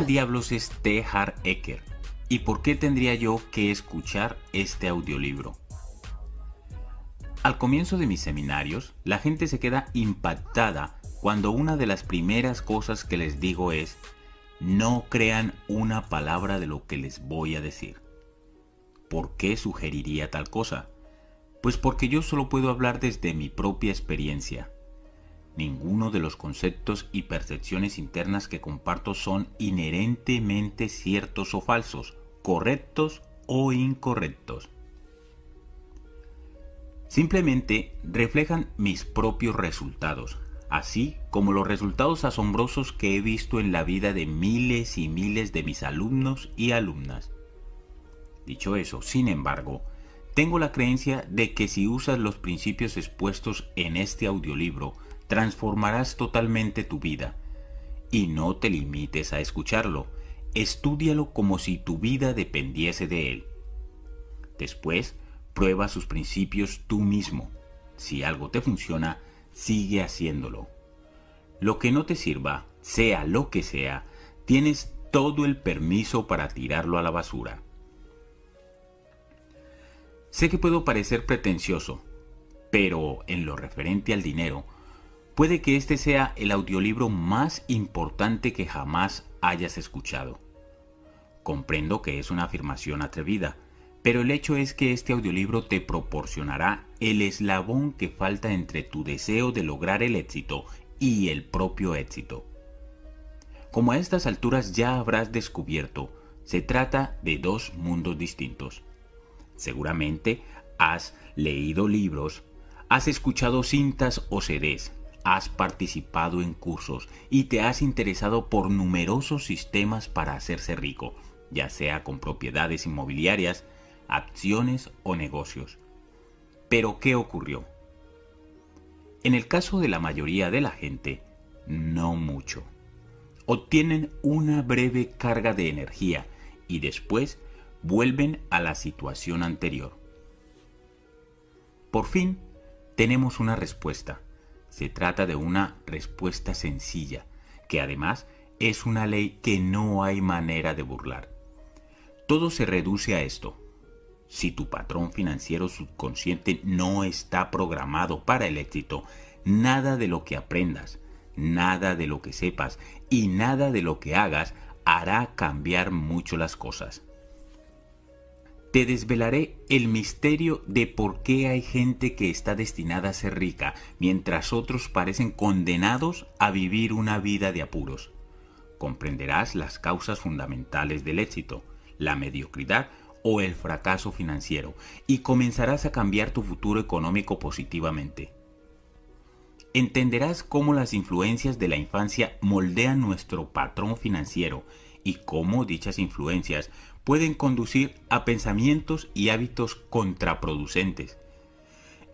¿Quién diablos es T. Hart Ecker? ¿Y por qué tendría yo que escuchar este audiolibro? Al comienzo de mis seminarios, la gente se queda impactada cuando una de las primeras cosas que les digo es, no crean una palabra de lo que les voy a decir. ¿Por qué sugeriría tal cosa? Pues porque yo solo puedo hablar desde mi propia experiencia. Ninguno de los conceptos y percepciones internas que comparto son inherentemente ciertos o falsos, correctos o incorrectos. Simplemente reflejan mis propios resultados, así como los resultados asombrosos que he visto en la vida de miles y miles de mis alumnos y alumnas. Dicho eso, sin embargo, tengo la creencia de que si usas los principios expuestos en este audiolibro, transformarás totalmente tu vida. Y no te limites a escucharlo, estúdialo como si tu vida dependiese de él. Después, prueba sus principios tú mismo. Si algo te funciona, sigue haciéndolo. Lo que no te sirva, sea lo que sea, tienes todo el permiso para tirarlo a la basura. Sé que puedo parecer pretencioso, pero en lo referente al dinero, puede que este sea el audiolibro más importante que jamás hayas escuchado. Comprendo que es una afirmación atrevida, pero el hecho es que este audiolibro te proporcionará el eslabón que falta entre tu deseo de lograr el éxito y el propio éxito. Como a estas alturas ya habrás descubierto, se trata de dos mundos distintos. Seguramente has leído libros, has escuchado cintas o CDs, has participado en cursos y te has interesado por numerosos sistemas para hacerse rico, ya sea con propiedades inmobiliarias, acciones o negocios. Pero ¿qué ocurrió? En el caso de la mayoría de la gente, no mucho. Obtienen una breve carga de energía y después vuelven a la situación anterior. Por fin, tenemos una respuesta. Se trata de una respuesta sencilla, que además es una ley que no hay manera de burlar. Todo se reduce a esto. Si tu patrón financiero subconsciente no está programado para el éxito, nada de lo que aprendas, nada de lo que sepas y nada de lo que hagas hará cambiar mucho las cosas te desvelaré el misterio de por qué hay gente que está destinada a ser rica, mientras otros parecen condenados a vivir una vida de apuros. Comprenderás las causas fundamentales del éxito, la mediocridad o el fracaso financiero, y comenzarás a cambiar tu futuro económico positivamente. Entenderás cómo las influencias de la infancia moldean nuestro patrón financiero y cómo dichas influencias pueden conducir a pensamientos y hábitos contraproducentes.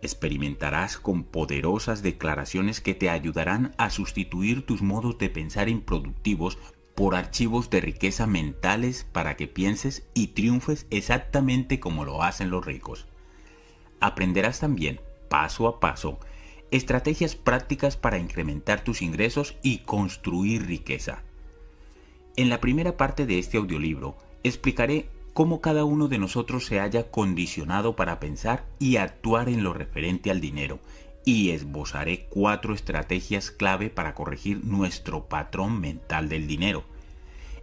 Experimentarás con poderosas declaraciones que te ayudarán a sustituir tus modos de pensar improductivos por archivos de riqueza mentales para que pienses y triunfes exactamente como lo hacen los ricos. Aprenderás también, paso a paso, estrategias prácticas para incrementar tus ingresos y construir riqueza. En la primera parte de este audiolibro explicaré cómo cada uno de nosotros se haya condicionado para pensar y actuar en lo referente al dinero y esbozaré cuatro estrategias clave para corregir nuestro patrón mental del dinero.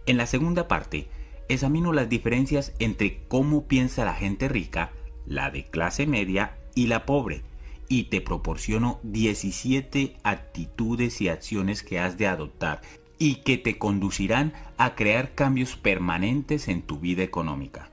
En la segunda parte, examino las diferencias entre cómo piensa la gente rica, la de clase media y la pobre, y te proporciono 17 actitudes y acciones que has de adoptar y que te conducirán a crear cambios permanentes en tu vida económica.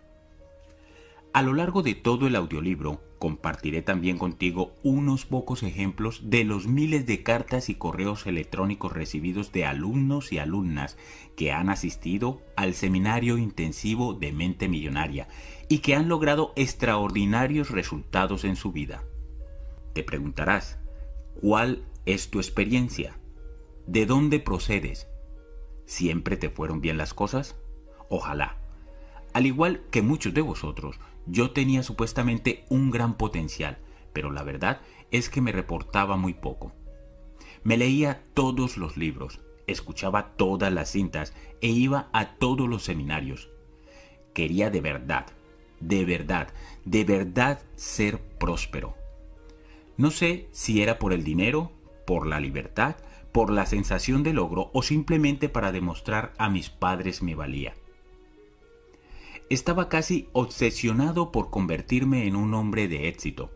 A lo largo de todo el audiolibro compartiré también contigo unos pocos ejemplos de los miles de cartas y correos electrónicos recibidos de alumnos y alumnas que han asistido al seminario intensivo de mente millonaria y que han logrado extraordinarios resultados en su vida. Te preguntarás, ¿cuál es tu experiencia? ¿De dónde procedes? ¿Siempre te fueron bien las cosas? Ojalá. Al igual que muchos de vosotros, yo tenía supuestamente un gran potencial, pero la verdad es que me reportaba muy poco. Me leía todos los libros, escuchaba todas las cintas e iba a todos los seminarios. Quería de verdad, de verdad, de verdad ser próspero. No sé si era por el dinero, por la libertad, por la sensación de logro o simplemente para demostrar a mis padres mi valía. Estaba casi obsesionado por convertirme en un hombre de éxito.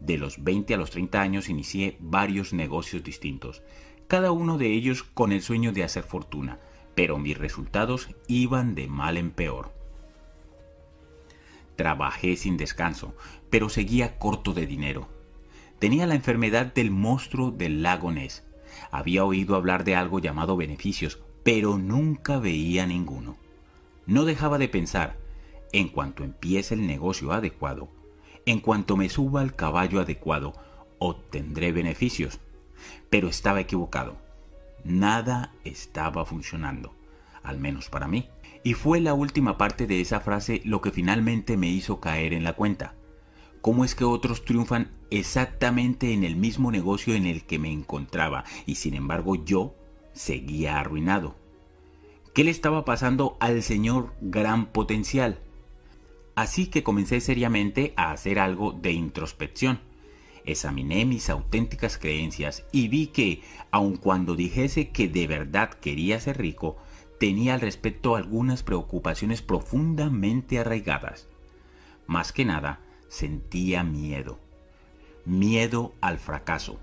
De los 20 a los 30 años inicié varios negocios distintos, cada uno de ellos con el sueño de hacer fortuna, pero mis resultados iban de mal en peor. Trabajé sin descanso, pero seguía corto de dinero. Tenía la enfermedad del monstruo del lago Ness. Había oído hablar de algo llamado beneficios, pero nunca veía ninguno. No dejaba de pensar, en cuanto empiece el negocio adecuado, en cuanto me suba al caballo adecuado, obtendré beneficios. Pero estaba equivocado. Nada estaba funcionando, al menos para mí. Y fue la última parte de esa frase lo que finalmente me hizo caer en la cuenta. ¿Cómo es que otros triunfan exactamente en el mismo negocio en el que me encontraba y sin embargo yo seguía arruinado? ¿Qué le estaba pasando al señor gran potencial? Así que comencé seriamente a hacer algo de introspección. Examiné mis auténticas creencias y vi que, aun cuando dijese que de verdad quería ser rico, tenía al respecto algunas preocupaciones profundamente arraigadas. Más que nada, sentía miedo. Miedo al fracaso.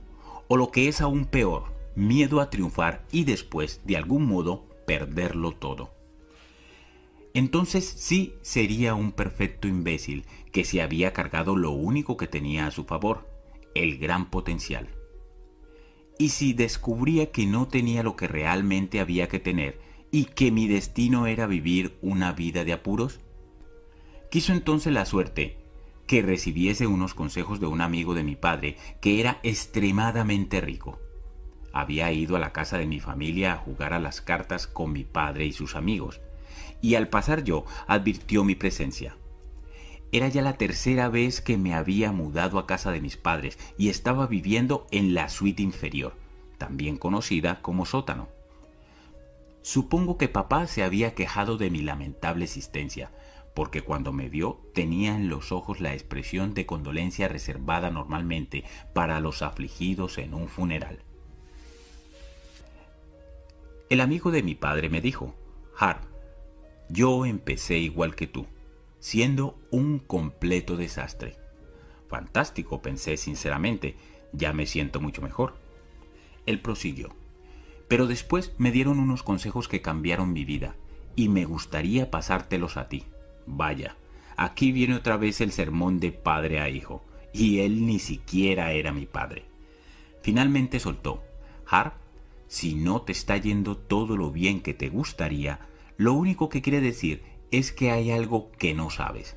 O lo que es aún peor, miedo a triunfar y después, de algún modo, perderlo todo. Entonces sí sería un perfecto imbécil que se había cargado lo único que tenía a su favor, el gran potencial. Y si descubría que no tenía lo que realmente había que tener y que mi destino era vivir una vida de apuros, quiso entonces la suerte que recibiese unos consejos de un amigo de mi padre que era extremadamente rico. Había ido a la casa de mi familia a jugar a las cartas con mi padre y sus amigos, y al pasar yo advirtió mi presencia. Era ya la tercera vez que me había mudado a casa de mis padres y estaba viviendo en la suite inferior, también conocida como sótano. Supongo que papá se había quejado de mi lamentable existencia, porque cuando me vio tenía en los ojos la expresión de condolencia reservada normalmente para los afligidos en un funeral. El amigo de mi padre me dijo, Harp, yo empecé igual que tú, siendo un completo desastre. Fantástico, pensé sinceramente, ya me siento mucho mejor. Él prosiguió, pero después me dieron unos consejos que cambiaron mi vida, y me gustaría pasártelos a ti. Vaya, aquí viene otra vez el sermón de padre a hijo, y él ni siquiera era mi padre. Finalmente soltó, Harp, si no te está yendo todo lo bien que te gustaría, lo único que quiere decir es que hay algo que no sabes.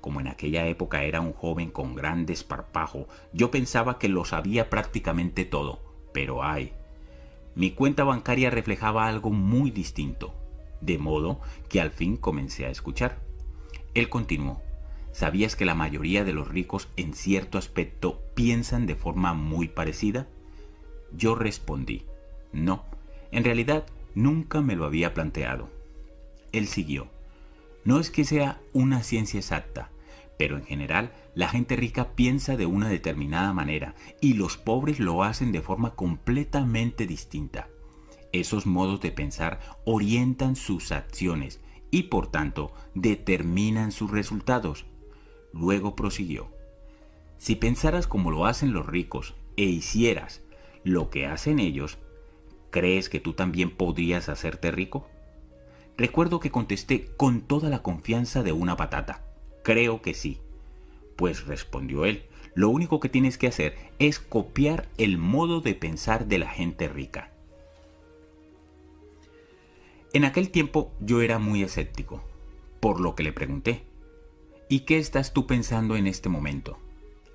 Como en aquella época era un joven con gran desparpajo, yo pensaba que lo sabía prácticamente todo, pero ay, mi cuenta bancaria reflejaba algo muy distinto, de modo que al fin comencé a escuchar. Él continuó, ¿sabías que la mayoría de los ricos en cierto aspecto piensan de forma muy parecida? Yo respondí, no, en realidad nunca me lo había planteado. Él siguió. No es que sea una ciencia exacta, pero en general la gente rica piensa de una determinada manera y los pobres lo hacen de forma completamente distinta. Esos modos de pensar orientan sus acciones y por tanto determinan sus resultados. Luego prosiguió. Si pensaras como lo hacen los ricos e hicieras lo que hacen ellos, ¿Crees que tú también podrías hacerte rico? Recuerdo que contesté con toda la confianza de una patata. Creo que sí. Pues respondió él, lo único que tienes que hacer es copiar el modo de pensar de la gente rica. En aquel tiempo yo era muy escéptico, por lo que le pregunté, ¿y qué estás tú pensando en este momento?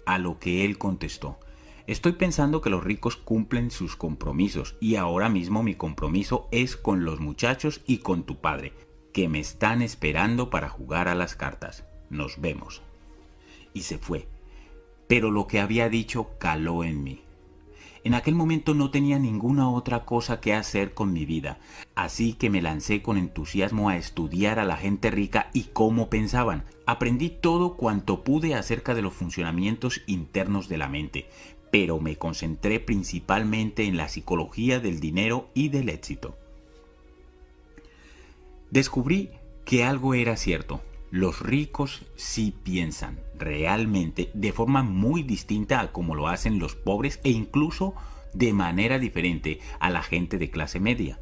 A lo que él contestó, Estoy pensando que los ricos cumplen sus compromisos y ahora mismo mi compromiso es con los muchachos y con tu padre, que me están esperando para jugar a las cartas. Nos vemos. Y se fue. Pero lo que había dicho caló en mí. En aquel momento no tenía ninguna otra cosa que hacer con mi vida, así que me lancé con entusiasmo a estudiar a la gente rica y cómo pensaban. Aprendí todo cuanto pude acerca de los funcionamientos internos de la mente, pero me concentré principalmente en la psicología del dinero y del éxito. Descubrí que algo era cierto. Los ricos sí piensan realmente de forma muy distinta a como lo hacen los pobres e incluso de manera diferente a la gente de clase media.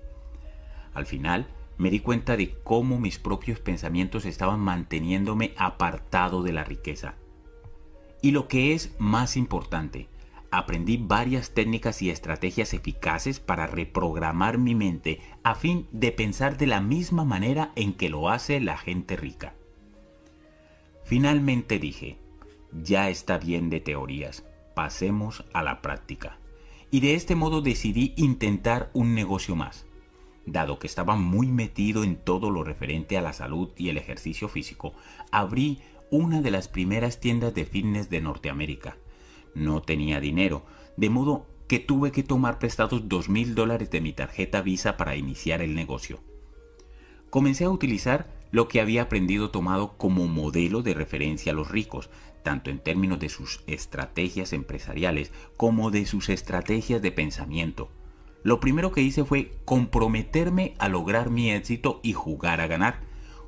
Al final, me di cuenta de cómo mis propios pensamientos estaban manteniéndome apartado de la riqueza. Y lo que es más importante, aprendí varias técnicas y estrategias eficaces para reprogramar mi mente a fin de pensar de la misma manera en que lo hace la gente rica. Finalmente dije, ya está bien de teorías, pasemos a la práctica. Y de este modo decidí intentar un negocio más. Dado que estaba muy metido en todo lo referente a la salud y el ejercicio físico, abrí una de las primeras tiendas de fitness de Norteamérica. No tenía dinero, de modo que tuve que tomar prestados dos mil dólares de mi tarjeta Visa para iniciar el negocio. Comencé a utilizar lo que había aprendido tomado como modelo de referencia a los ricos, tanto en términos de sus estrategias empresariales como de sus estrategias de pensamiento. Lo primero que hice fue comprometerme a lograr mi éxito y jugar a ganar.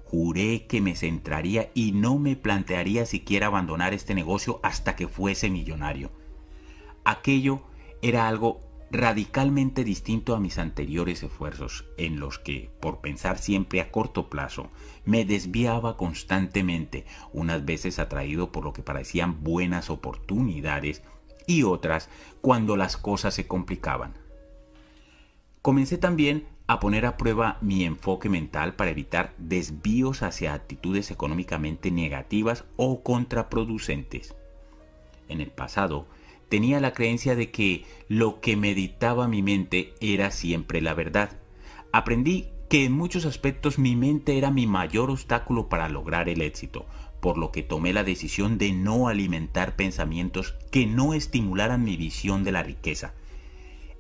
Juré que me centraría y no me plantearía siquiera abandonar este negocio hasta que fuese millonario. Aquello era algo radicalmente distinto a mis anteriores esfuerzos, en los que, por pensar siempre a corto plazo, me desviaba constantemente, unas veces atraído por lo que parecían buenas oportunidades y otras cuando las cosas se complicaban. Comencé también a poner a prueba mi enfoque mental para evitar desvíos hacia actitudes económicamente negativas o contraproducentes. En el pasado, tenía la creencia de que lo que meditaba mi mente era siempre la verdad. Aprendí que en muchos aspectos mi mente era mi mayor obstáculo para lograr el éxito, por lo que tomé la decisión de no alimentar pensamientos que no estimularan mi visión de la riqueza.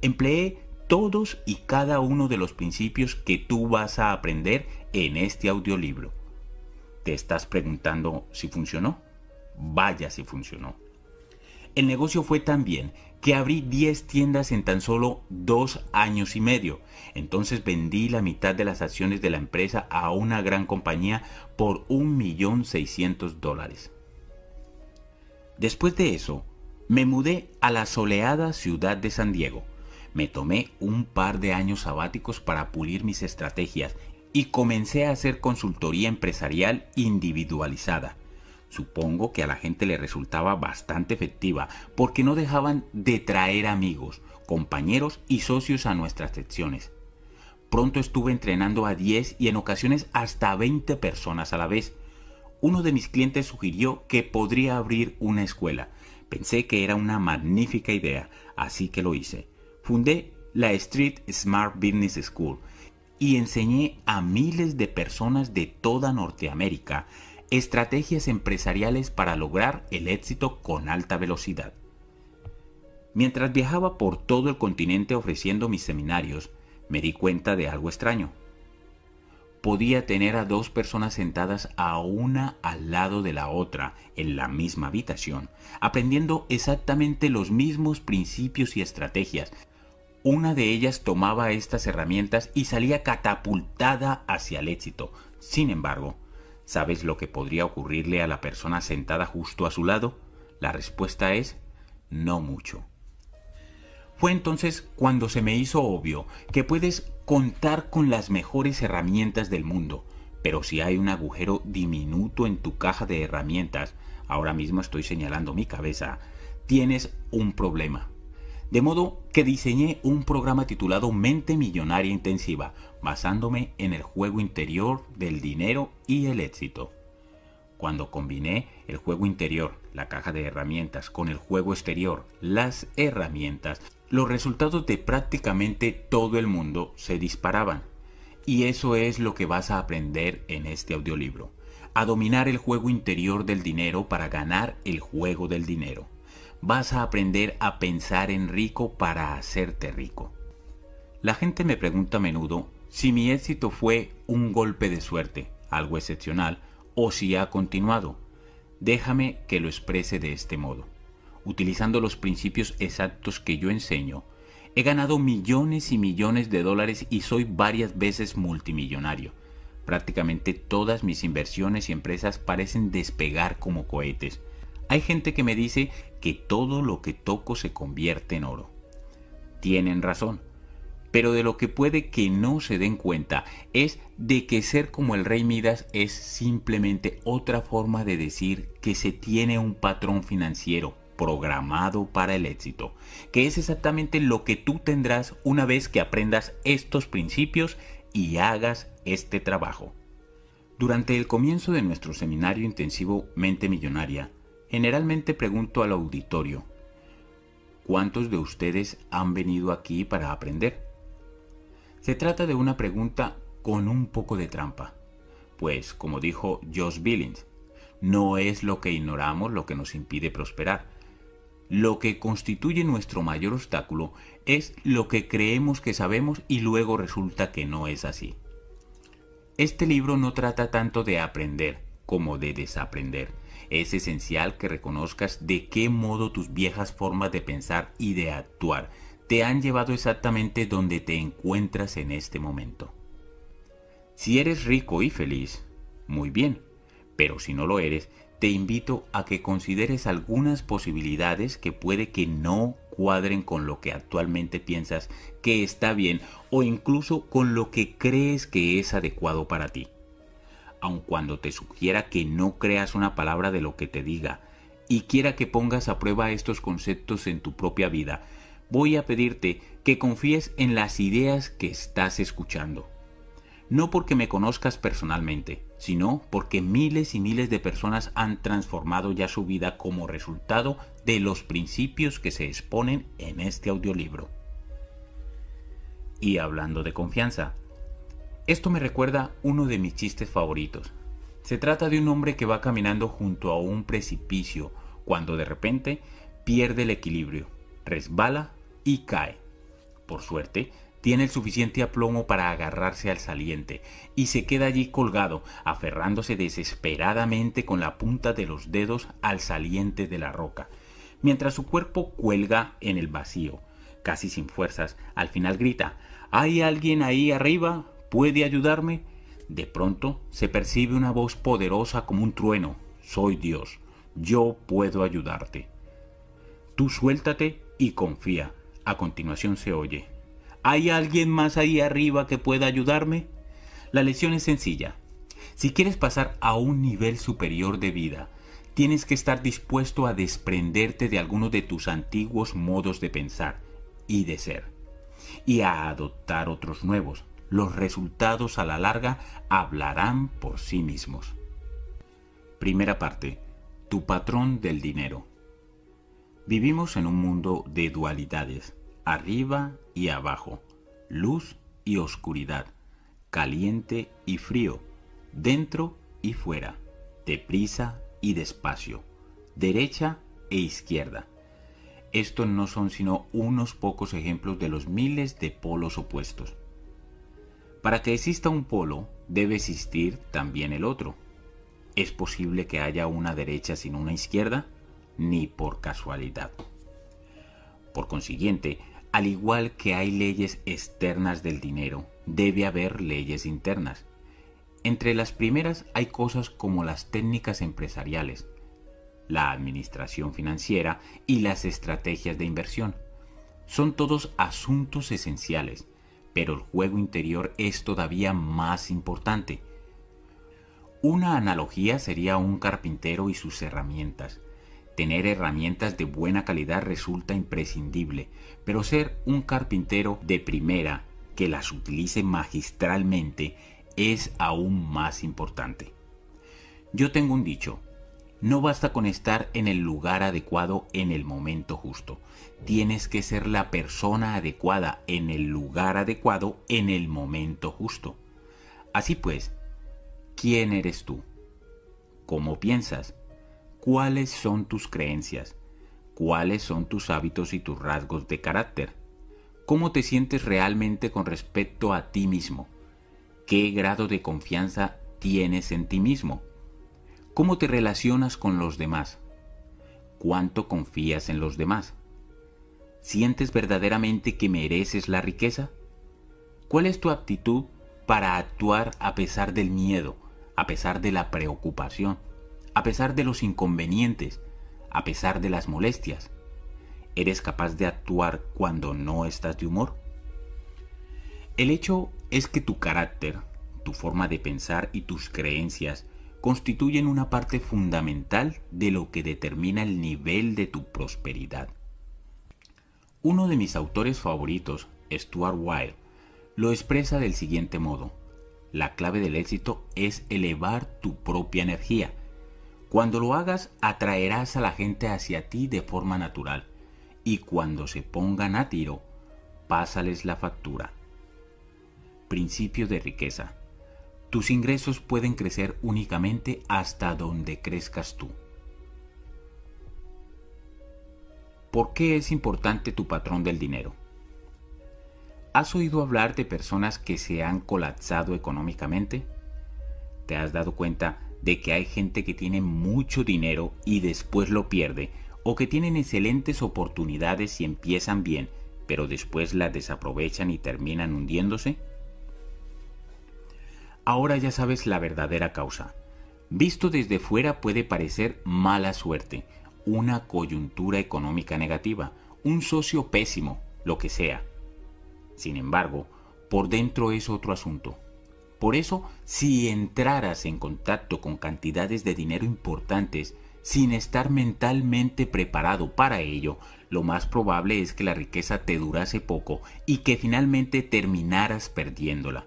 Empleé todos y cada uno de los principios que tú vas a aprender en este audiolibro. ¿Te estás preguntando si funcionó? Vaya si funcionó. El negocio fue tan bien que abrí 10 tiendas en tan solo dos años y medio. Entonces vendí la mitad de las acciones de la empresa a una gran compañía por 1.600.000 dólares. Después de eso, me mudé a la soleada ciudad de San Diego. Me tomé un par de años sabáticos para pulir mis estrategias y comencé a hacer consultoría empresarial individualizada Supongo que a la gente le resultaba bastante efectiva porque no dejaban de traer amigos, compañeros y socios a nuestras secciones. Pronto estuve entrenando a 10 y en ocasiones hasta 20 personas a la vez. Uno de mis clientes sugirió que podría abrir una escuela. Pensé que era una magnífica idea, así que lo hice. Fundé la Street Smart Business School y enseñé a miles de personas de toda Norteamérica Estrategias empresariales para lograr el éxito con alta velocidad. Mientras viajaba por todo el continente ofreciendo mis seminarios, me di cuenta de algo extraño. Podía tener a dos personas sentadas a una al lado de la otra en la misma habitación, aprendiendo exactamente los mismos principios y estrategias. Una de ellas tomaba estas herramientas y salía catapultada hacia el éxito. Sin embargo, ¿Sabes lo que podría ocurrirle a la persona sentada justo a su lado? La respuesta es no mucho. Fue entonces cuando se me hizo obvio que puedes contar con las mejores herramientas del mundo, pero si hay un agujero diminuto en tu caja de herramientas, ahora mismo estoy señalando mi cabeza, tienes un problema. De modo que diseñé un programa titulado Mente Millonaria Intensiva, basándome en el juego interior del dinero y el éxito. Cuando combiné el juego interior, la caja de herramientas, con el juego exterior, las herramientas, los resultados de prácticamente todo el mundo se disparaban. Y eso es lo que vas a aprender en este audiolibro. A dominar el juego interior del dinero para ganar el juego del dinero. vas a aprender a pensar en rico para hacerte rico. La gente me pregunta a menudo si mi éxito fue un golpe de suerte, algo excepcional, o si ha continuado. Déjame que lo exprese de este modo. Utilizando los principios exactos que yo enseño, he ganado millones y millones de dólares y soy varias veces multimillonario. Prácticamente todas mis inversiones y empresas parecen despegar como cohetes. Hay gente que me dice que todo lo que toco se convierte en oro. Tienen razón, pero de lo que puede que no se den cuenta es de que ser como el rey Midas es simplemente otra forma de decir que se tiene un patrón financiero programado para el éxito, que es exactamente lo que tú tendrás una vez que aprendas estos principios y hagas este trabajo. Durante el comienzo de nuestro seminario intensivo Mente Millonaria, generalmente pregunto al auditorio, ¿cuántos de ustedes han venido aquí para aprender? Se trata de una pregunta con un poco de trampa, pues como dijo Josh Billings, no es lo que ignoramos lo que nos impide prosperar, lo que constituye nuestro mayor obstáculo es lo que creemos que sabemos y luego resulta que no es así. Este libro no trata tanto de aprender como de desaprender. Es esencial que reconozcas de qué modo tus viejas formas de pensar y de actuar te han llevado exactamente donde te encuentras en este momento. Si eres rico y feliz, muy bien, pero si no lo eres, te invito a que consideres algunas posibilidades que puede que no cuadren con lo que actualmente piensas que está bien o incluso con lo que crees que es adecuado para ti. Aun cuando te sugiera que no creas una palabra de lo que te diga y quiera que pongas a prueba estos conceptos en tu propia vida, voy a pedirte que confíes en las ideas que estás escuchando no porque me conozcas personalmente, sino porque miles y miles de personas han transformado ya su vida como resultado de los principios que se exponen en este audiolibro. Y hablando de confianza, esto me recuerda uno de mis chistes favoritos. Se trata de un hombre que va caminando junto a un precipicio cuando de repente pierde el equilibrio, resbala y cae. Por suerte, tiene el suficiente aplomo para agarrarse al saliente y se queda allí colgado, aferrándose desesperadamente con la punta de los dedos al saliente de la roca, mientras su cuerpo cuelga en el vacío. Casi sin fuerzas, al final grita ¿Hay alguien ahí arriba? ¿Puede ayudarme? De pronto se percibe una voz poderosa como un trueno. Soy Dios. Yo puedo ayudarte. Tú suéltate y confía. A continuación se oye. ¿Hay alguien más ahí arriba que pueda ayudarme? La lección es sencilla. Si quieres pasar a un nivel superior de vida, tienes que estar dispuesto a desprenderte de algunos de tus antiguos modos de pensar y de ser, y a adoptar otros nuevos. Los resultados a la larga hablarán por sí mismos. Primera parte. Tu patrón del dinero. Vivimos en un mundo de dualidades arriba y abajo, luz y oscuridad, caliente y frío, dentro y fuera, deprisa y despacio, derecha e izquierda. Estos no son sino unos pocos ejemplos de los miles de polos opuestos. Para que exista un polo, debe existir también el otro. ¿Es posible que haya una derecha sin una izquierda? Ni por casualidad. Por consiguiente, al igual que hay leyes externas del dinero, debe haber leyes internas. Entre las primeras hay cosas como las técnicas empresariales, la administración financiera y las estrategias de inversión. Son todos asuntos esenciales, pero el juego interior es todavía más importante. Una analogía sería un carpintero y sus herramientas. Tener herramientas de buena calidad resulta imprescindible, pero ser un carpintero de primera que las utilice magistralmente es aún más importante. Yo tengo un dicho, no basta con estar en el lugar adecuado en el momento justo, tienes que ser la persona adecuada en el lugar adecuado en el momento justo. Así pues, ¿quién eres tú? ¿Cómo piensas? Cuáles son tus creencias, ¿Cuáles son tus hábitos y tus rasgos de carácter? ¿Cómo te sientes realmente con respecto a ti mismo? ¿Qué grado de confianza tienes en ti mismo? ¿Cómo te relacionas con los demás? ¿Cuánto confías en los demás? ¿Sientes verdaderamente que mereces la riqueza? ¿Cuál es tu actitud para actuar a pesar del miedo, a pesar de la preocupación, a pesar de los inconvenientes, a pesar de las molestias? ¿Eres capaz de actuar cuando no estás de humor? El hecho es que tu carácter, tu forma de pensar y tus creencias constituyen una parte fundamental de lo que determina el nivel de tu prosperidad. Uno de mis autores favoritos, Stuart Wilde, lo expresa del siguiente modo. La clave del éxito es elevar tu propia energía. Cuando lo hagas, atraerás a la gente hacia ti de forma natural. Y cuando se pongan a tiro, pásales la factura. Principio de riqueza. Tus ingresos pueden crecer únicamente hasta donde crezcas tú. ¿Por qué es importante tu patrón del dinero? ¿Has oído hablar de personas que se han colapsado económicamente? ¿Te has dado cuenta de que hay gente que tiene mucho dinero y después lo pierde? ¿O que tienen excelentes oportunidades y empiezan bien, pero después las desaprovechan y terminan hundiéndose? Ahora ya sabes la verdadera causa. Visto desde fuera puede parecer mala suerte, una coyuntura económica negativa, un socio pésimo, lo que sea. Sin embargo, por dentro es otro asunto. Por eso, si entraras en contacto con cantidades de dinero importantes sin estar mentalmente preparado para ello, lo más probable es que la riqueza te durase poco y que finalmente terminaras perdiéndola.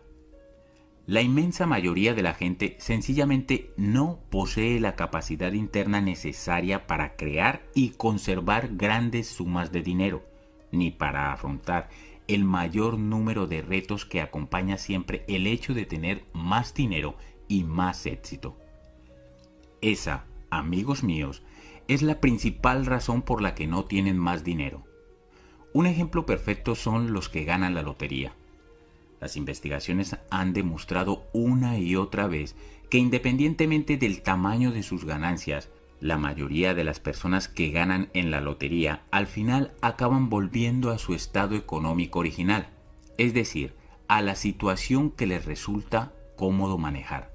La inmensa mayoría de la gente sencillamente no posee la capacidad interna necesaria para crear y conservar grandes sumas de dinero, ni para afrontar el mayor número de retos que acompaña siempre el hecho de tener más dinero y más éxito. Esa, amigos míos, es la principal razón por la que no tienen más dinero. Un ejemplo perfecto son los que ganan la lotería. Las investigaciones han demostrado una y otra vez que independientemente del tamaño de sus ganancias, la mayoría de las personas que ganan en la lotería al final acaban volviendo a su estado económico original, es decir, a la situación que les resulta cómodo manejar.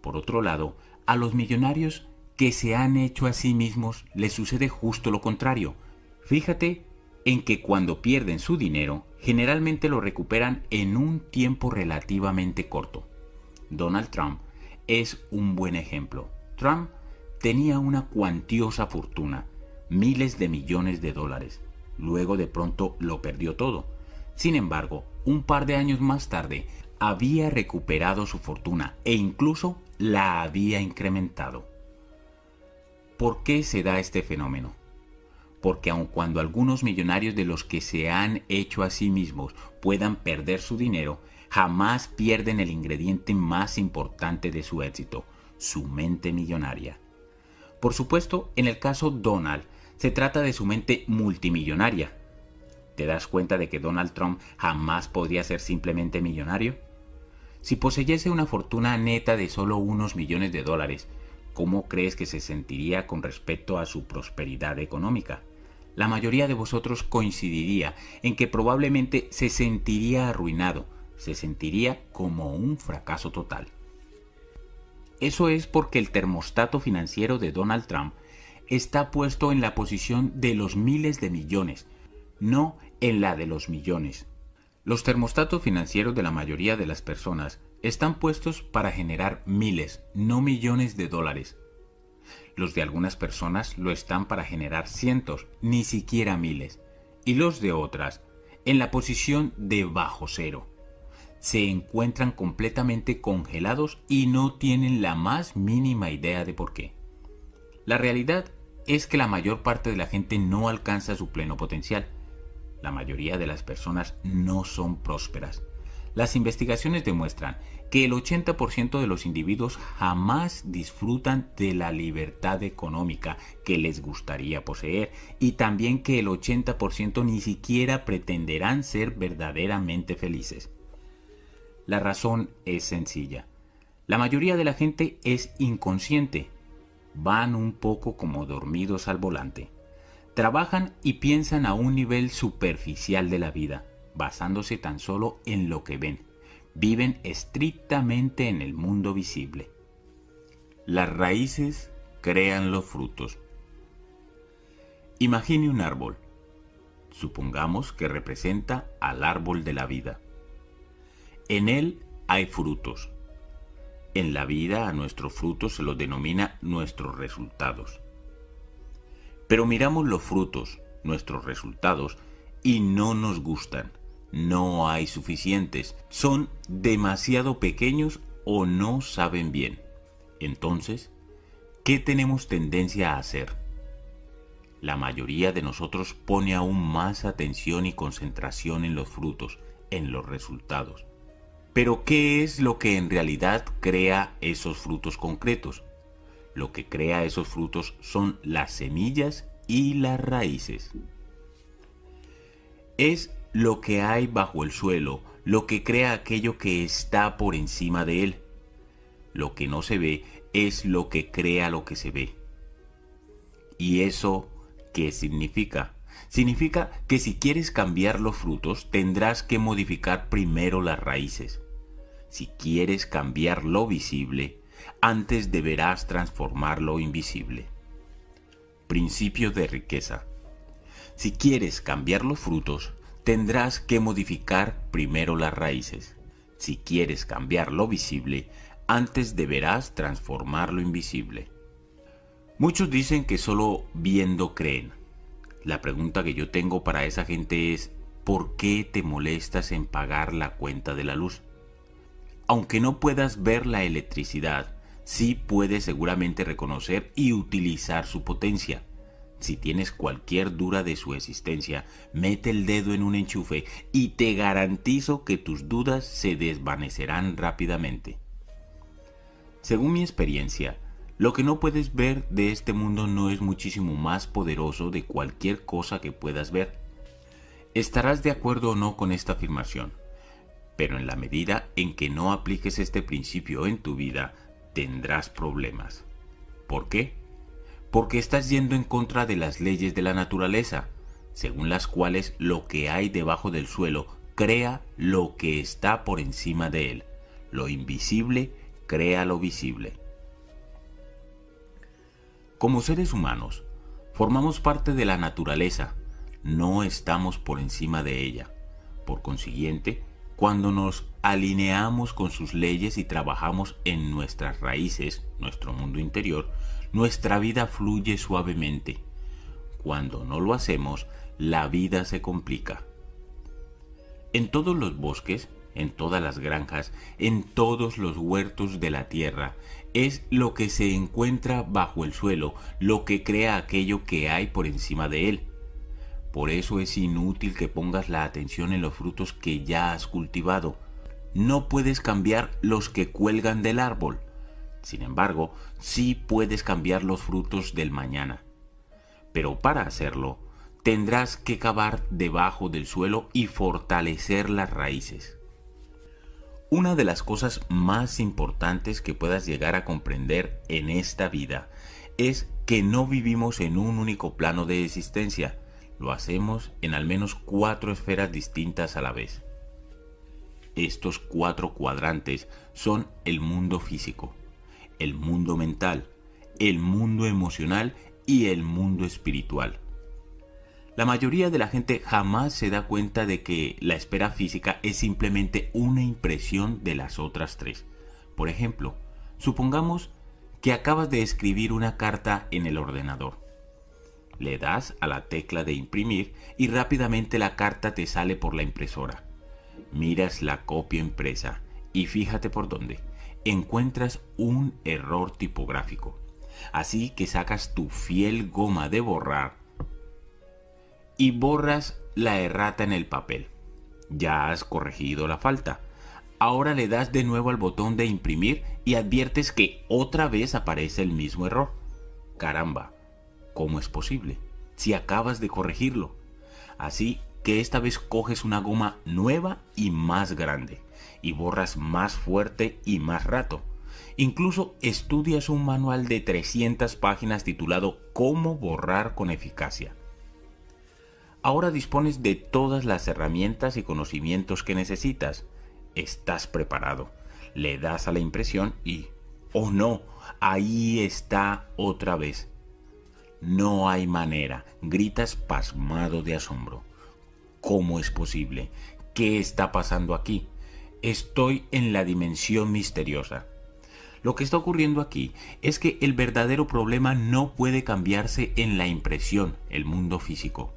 Por otro lado, a los millonarios que se han hecho a sí mismos les sucede justo lo contrario. Fíjate en que cuando pierden su dinero, generalmente lo recuperan en un tiempo relativamente corto. Donald Trump es un buen ejemplo. Trump tenía una cuantiosa fortuna, miles de millones de dólares. Luego de pronto lo perdió todo. Sin embargo, un par de años más tarde, había recuperado su fortuna e incluso la había incrementado. ¿Por qué se da este fenómeno? porque aun cuando algunos millonarios de los que se han hecho a sí mismos puedan perder su dinero, jamás pierden el ingrediente más importante de su éxito, su mente millonaria. Por supuesto, en el caso Donald, se trata de su mente multimillonaria. ¿Te das cuenta de que Donald Trump jamás podría ser simplemente millonario? Si poseyese una fortuna neta de solo unos millones de dólares, ¿cómo crees que se sentiría con respecto a su prosperidad económica? la mayoría de vosotros coincidiría en que probablemente se sentiría arruinado, se sentiría como un fracaso total. Eso es porque el termostato financiero de Donald Trump está puesto en la posición de los miles de millones, no en la de los millones. Los termostatos financieros de la mayoría de las personas están puestos para generar miles, no millones de dólares. Los de algunas personas lo están para generar cientos, ni siquiera miles. Y los de otras, en la posición de bajo cero. Se encuentran completamente congelados y no tienen la más mínima idea de por qué. La realidad es que la mayor parte de la gente no alcanza su pleno potencial. La mayoría de las personas no son prósperas. Las investigaciones demuestran que el 80% de los individuos jamás disfrutan de la libertad económica que les gustaría poseer y también que el 80% ni siquiera pretenderán ser verdaderamente felices. La razón es sencilla. La mayoría de la gente es inconsciente. Van un poco como dormidos al volante. Trabajan y piensan a un nivel superficial de la vida, basándose tan solo en lo que ven viven estrictamente en el mundo visible. Las raíces crean los frutos. Imagine un árbol. Supongamos que representa al árbol de la vida. En él hay frutos. En la vida a nuestros frutos se los denomina nuestros resultados. Pero miramos los frutos, nuestros resultados, y no nos gustan no hay suficientes, son demasiado pequeños o no saben bien. Entonces, ¿qué tenemos tendencia a hacer? La mayoría de nosotros pone aún más atención y concentración en los frutos, en los resultados. Pero ¿qué es lo que en realidad crea esos frutos concretos? Lo que crea esos frutos son las semillas y las raíces. Es lo que hay bajo el suelo, lo que crea aquello que está por encima de él. Lo que no se ve es lo que crea lo que se ve. ¿Y eso qué significa? Significa que si quieres cambiar los frutos tendrás que modificar primero las raíces. Si quieres cambiar lo visible, antes deberás transformar lo invisible. Principio de riqueza. Si quieres cambiar los frutos, tendrás que modificar primero las raíces. Si quieres cambiar lo visible, antes deberás transformar lo invisible. Muchos dicen que solo viendo creen. La pregunta que yo tengo para esa gente es, ¿por qué te molestas en pagar la cuenta de la luz? Aunque no puedas ver la electricidad, sí puedes seguramente reconocer y utilizar su potencia. Si tienes cualquier duda de su existencia, mete el dedo en un enchufe y te garantizo que tus dudas se desvanecerán rápidamente. Según mi experiencia, lo que no puedes ver de este mundo no es muchísimo más poderoso de cualquier cosa que puedas ver. Estarás de acuerdo o no con esta afirmación, pero en la medida en que no apliques este principio en tu vida, tendrás problemas. ¿Por qué? porque estás yendo en contra de las leyes de la naturaleza, según las cuales lo que hay debajo del suelo crea lo que está por encima de él. Lo invisible crea lo visible. Como seres humanos, formamos parte de la naturaleza, no estamos por encima de ella. Por consiguiente, cuando nos alineamos con sus leyes y trabajamos en nuestras raíces, nuestro mundo interior, nuestra vida fluye suavemente. Cuando no lo hacemos, la vida se complica. En todos los bosques, en todas las granjas, en todos los huertos de la tierra, es lo que se encuentra bajo el suelo, lo que crea aquello que hay por encima de él. Por eso es inútil que pongas la atención en los frutos que ya has cultivado. No puedes cambiar los que cuelgan del árbol, sin embargo, sí puedes cambiar los frutos del mañana. Pero para hacerlo, tendrás que cavar debajo del suelo y fortalecer las raíces. Una de las cosas más importantes que puedas llegar a comprender en esta vida es que no vivimos en un único plano de existencia, lo hacemos en al menos cuatro esferas distintas a la vez. Estos cuatro cuadrantes son el mundo físico, el mundo mental, el mundo emocional y el mundo espiritual. La mayoría de la gente jamás se da cuenta de que la esfera física es simplemente una impresión de las otras tres. Por ejemplo, supongamos que acabas de escribir una carta en el ordenador. Le das a la tecla de imprimir y rápidamente la carta te sale por la impresora. Miras la copia impresa y fíjate por dónde encuentras un error tipográfico. Así que sacas tu fiel goma de borrar y borras la errata en el papel. Ya has corregido la falta. Ahora le das de nuevo al botón de imprimir y adviertes que otra vez aparece el mismo error. Caramba, ¿cómo es posible? Si acabas de corregirlo. Así que esta vez coges una goma nueva y más grande y borras más fuerte y más rato. Incluso estudias un manual de 300 páginas titulado Cómo borrar con eficacia. Ahora dispones de todas las herramientas y conocimientos que necesitas. Estás preparado. Le das a la impresión y... ¡Oh no! Ahí está otra vez. No hay manera. Gritas pasmado de asombro. ¿Cómo es posible? ¿Qué está pasando aquí? Estoy en la dimensión misteriosa. Lo que está ocurriendo aquí es que el verdadero problema no puede cambiarse en la impresión, el mundo físico.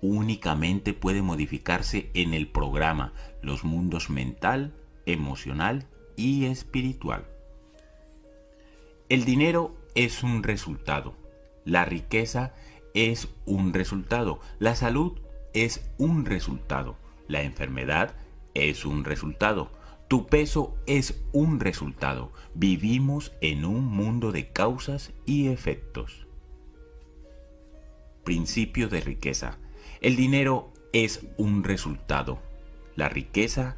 Únicamente puede modificarse en el programa, los mundos mental, emocional y espiritual. El dinero es un resultado. La riqueza es un resultado. La salud es un resultado. La enfermedad es un resultado. Tu peso es un resultado. Vivimos en un mundo de causas y efectos. Principio de riqueza. El dinero es un resultado. La riqueza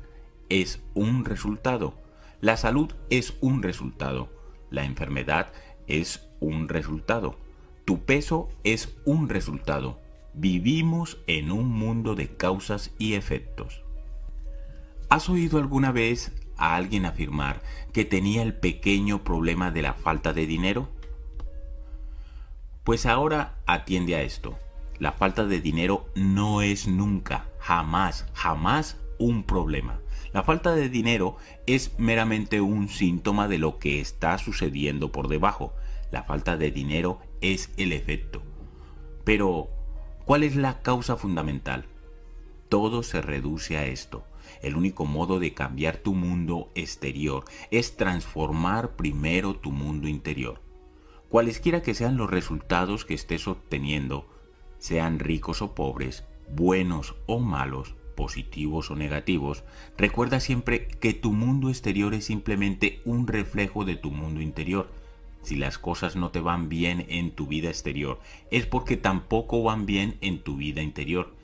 es un resultado. La salud es un resultado. La enfermedad es un resultado. Tu peso es un resultado. Vivimos en un mundo de causas y efectos. ¿Has oído alguna vez a alguien afirmar que tenía el pequeño problema de la falta de dinero? Pues ahora atiende a esto. La falta de dinero no es nunca, jamás, jamás un problema. La falta de dinero es meramente un síntoma de lo que está sucediendo por debajo. La falta de dinero es el efecto. Pero, ¿Cuál es la causa fundamental? Todo se reduce a esto. El único modo de cambiar tu mundo exterior es transformar primero tu mundo interior. Cualesquiera que sean los resultados que estés obteniendo, sean ricos o pobres, buenos o malos, positivos o negativos, recuerda siempre que tu mundo exterior es simplemente un reflejo de tu mundo interior si las cosas no te van bien en tu vida exterior, es porque tampoco van bien en tu vida interior.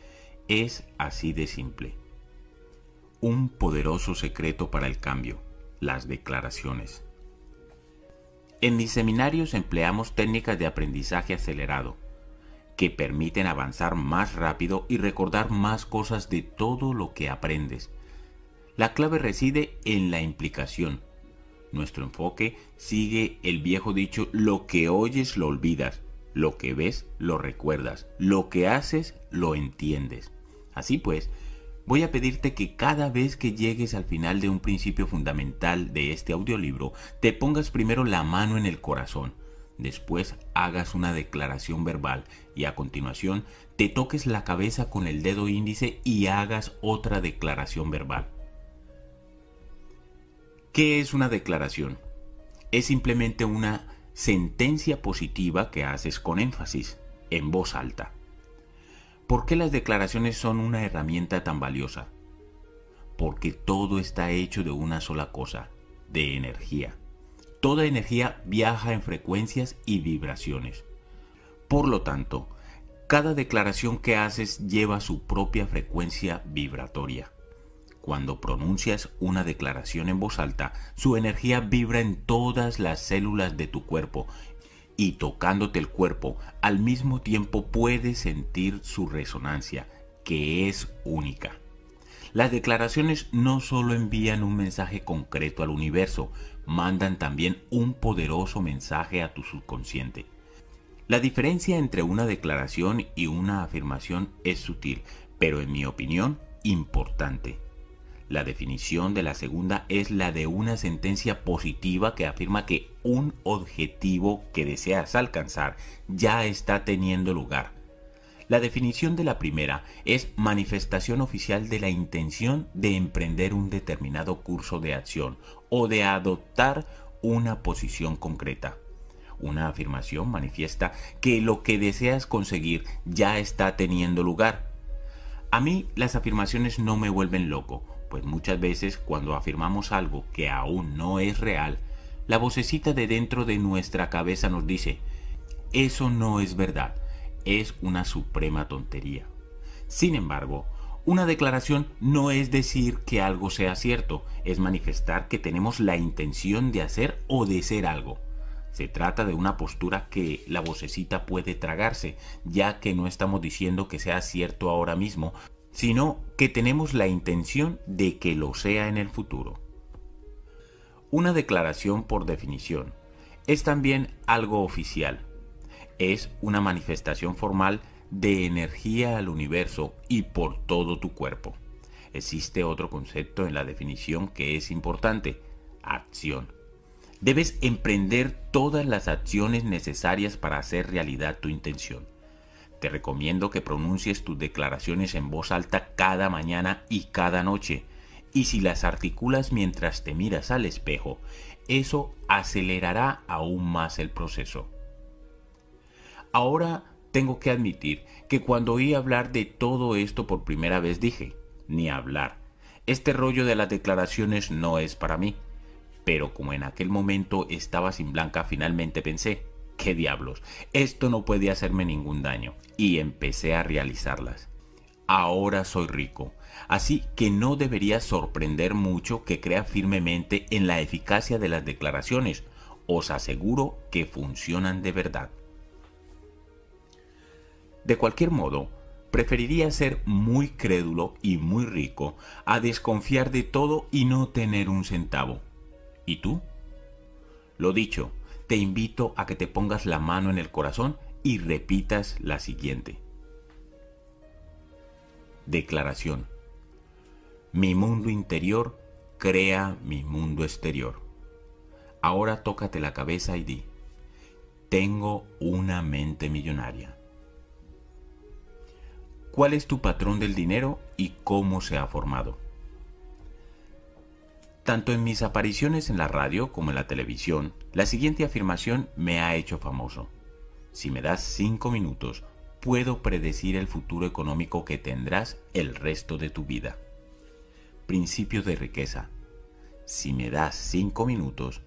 Es así de simple. Un poderoso secreto para el cambio, las declaraciones. En mis seminarios empleamos técnicas de aprendizaje acelerado, que permiten avanzar más rápido y recordar más cosas de todo lo que aprendes. La clave reside en la implicación, nuestro enfoque sigue el viejo dicho, lo que oyes lo olvidas, lo que ves lo recuerdas, lo que haces lo entiendes. Así pues, voy a pedirte que cada vez que llegues al final de un principio fundamental de este audiolibro, te pongas primero la mano en el corazón, después hagas una declaración verbal y a continuación te toques la cabeza con el dedo índice y hagas otra declaración verbal. ¿Qué es una declaración? Es simplemente una sentencia positiva que haces con énfasis, en voz alta. ¿Por qué las declaraciones son una herramienta tan valiosa? Porque todo está hecho de una sola cosa, de energía. Toda energía viaja en frecuencias y vibraciones. Por lo tanto, cada declaración que haces lleva su propia frecuencia vibratoria. Cuando pronuncias una declaración en voz alta, su energía vibra en todas las células de tu cuerpo y tocándote el cuerpo, al mismo tiempo puedes sentir su resonancia, que es única. Las declaraciones no solo envían un mensaje concreto al universo, mandan también un poderoso mensaje a tu subconsciente. La diferencia entre una declaración y una afirmación es sutil, pero en mi opinión importante. La definición de la segunda es la de una sentencia positiva que afirma que un objetivo que deseas alcanzar ya está teniendo lugar. La definición de la primera es manifestación oficial de la intención de emprender un determinado curso de acción o de adoptar una posición concreta. Una afirmación manifiesta que lo que deseas conseguir ya está teniendo lugar. A mí las afirmaciones no me vuelven loco, pues muchas veces cuando afirmamos algo que aún no es real, la vocecita de dentro de nuestra cabeza nos dice, eso no es verdad, es una suprema tontería. Sin embargo, una declaración no es decir que algo sea cierto, es manifestar que tenemos la intención de hacer o de ser algo. Se trata de una postura que la vocecita puede tragarse, ya que no estamos diciendo que sea cierto ahora mismo, sino que tenemos la intención de que lo sea en el futuro. Una declaración por definición es también algo oficial. Es una manifestación formal de energía al universo y por todo tu cuerpo. Existe otro concepto en la definición que es importante, acción. Debes emprender todas las acciones necesarias para hacer realidad tu intención. Te recomiendo que pronuncies tus declaraciones en voz alta cada mañana y cada noche. Y si las articulas mientras te miras al espejo, eso acelerará aún más el proceso. Ahora tengo que admitir que cuando oí hablar de todo esto por primera vez dije, ni hablar. Este rollo de las declaraciones no es para mí. Pero como en aquel momento estaba sin blanca, finalmente pensé, ¿qué diablos? Esto no puede hacerme ningún daño. Y empecé a realizarlas. Ahora soy rico, así que no debería sorprender mucho que crea firmemente en la eficacia de las declaraciones. Os aseguro que funcionan de verdad. De cualquier modo, preferiría ser muy crédulo y muy rico a desconfiar de todo y no tener un centavo. ¿Y tú? Lo dicho, te invito a que te pongas la mano en el corazón y repitas la siguiente. Declaración. Mi mundo interior crea mi mundo exterior. Ahora tócate la cabeza y di, tengo una mente millonaria. ¿Cuál es tu patrón del dinero y cómo se ha formado? Tanto en mis apariciones en la radio como en la televisión, la siguiente afirmación me ha hecho famoso. Si me das 5 minutos, puedo predecir el futuro económico que tendrás el resto de tu vida. Principio de riqueza. Si me das 5 minutos,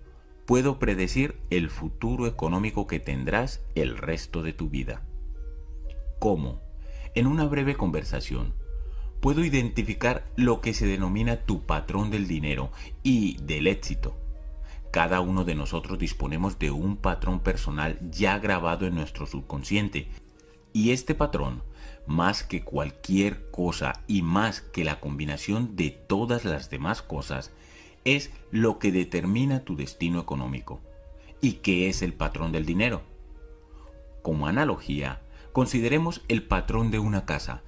puedo predecir el futuro económico que tendrás el resto de tu vida. ¿Cómo? En una breve conversación, puedo identificar lo que se denomina tu patrón del dinero y del éxito. Cada uno de nosotros disponemos de un patrón personal ya grabado en nuestro subconsciente. Y este patrón, más que cualquier cosa y más que la combinación de todas las demás cosas, es lo que determina tu destino económico. ¿Y qué es el patrón del dinero? Como analogía, Consideremos el patrón de una casa,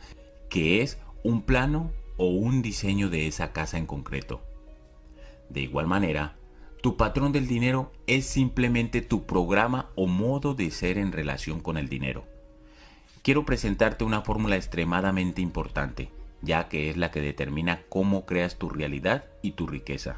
que es un plano o un diseño de esa casa en concreto. De igual manera, tu patrón del dinero es simplemente tu programa o modo de ser en relación con el dinero. Quiero presentarte una fórmula extremadamente importante, ya que es la que determina cómo creas tu realidad y tu riqueza.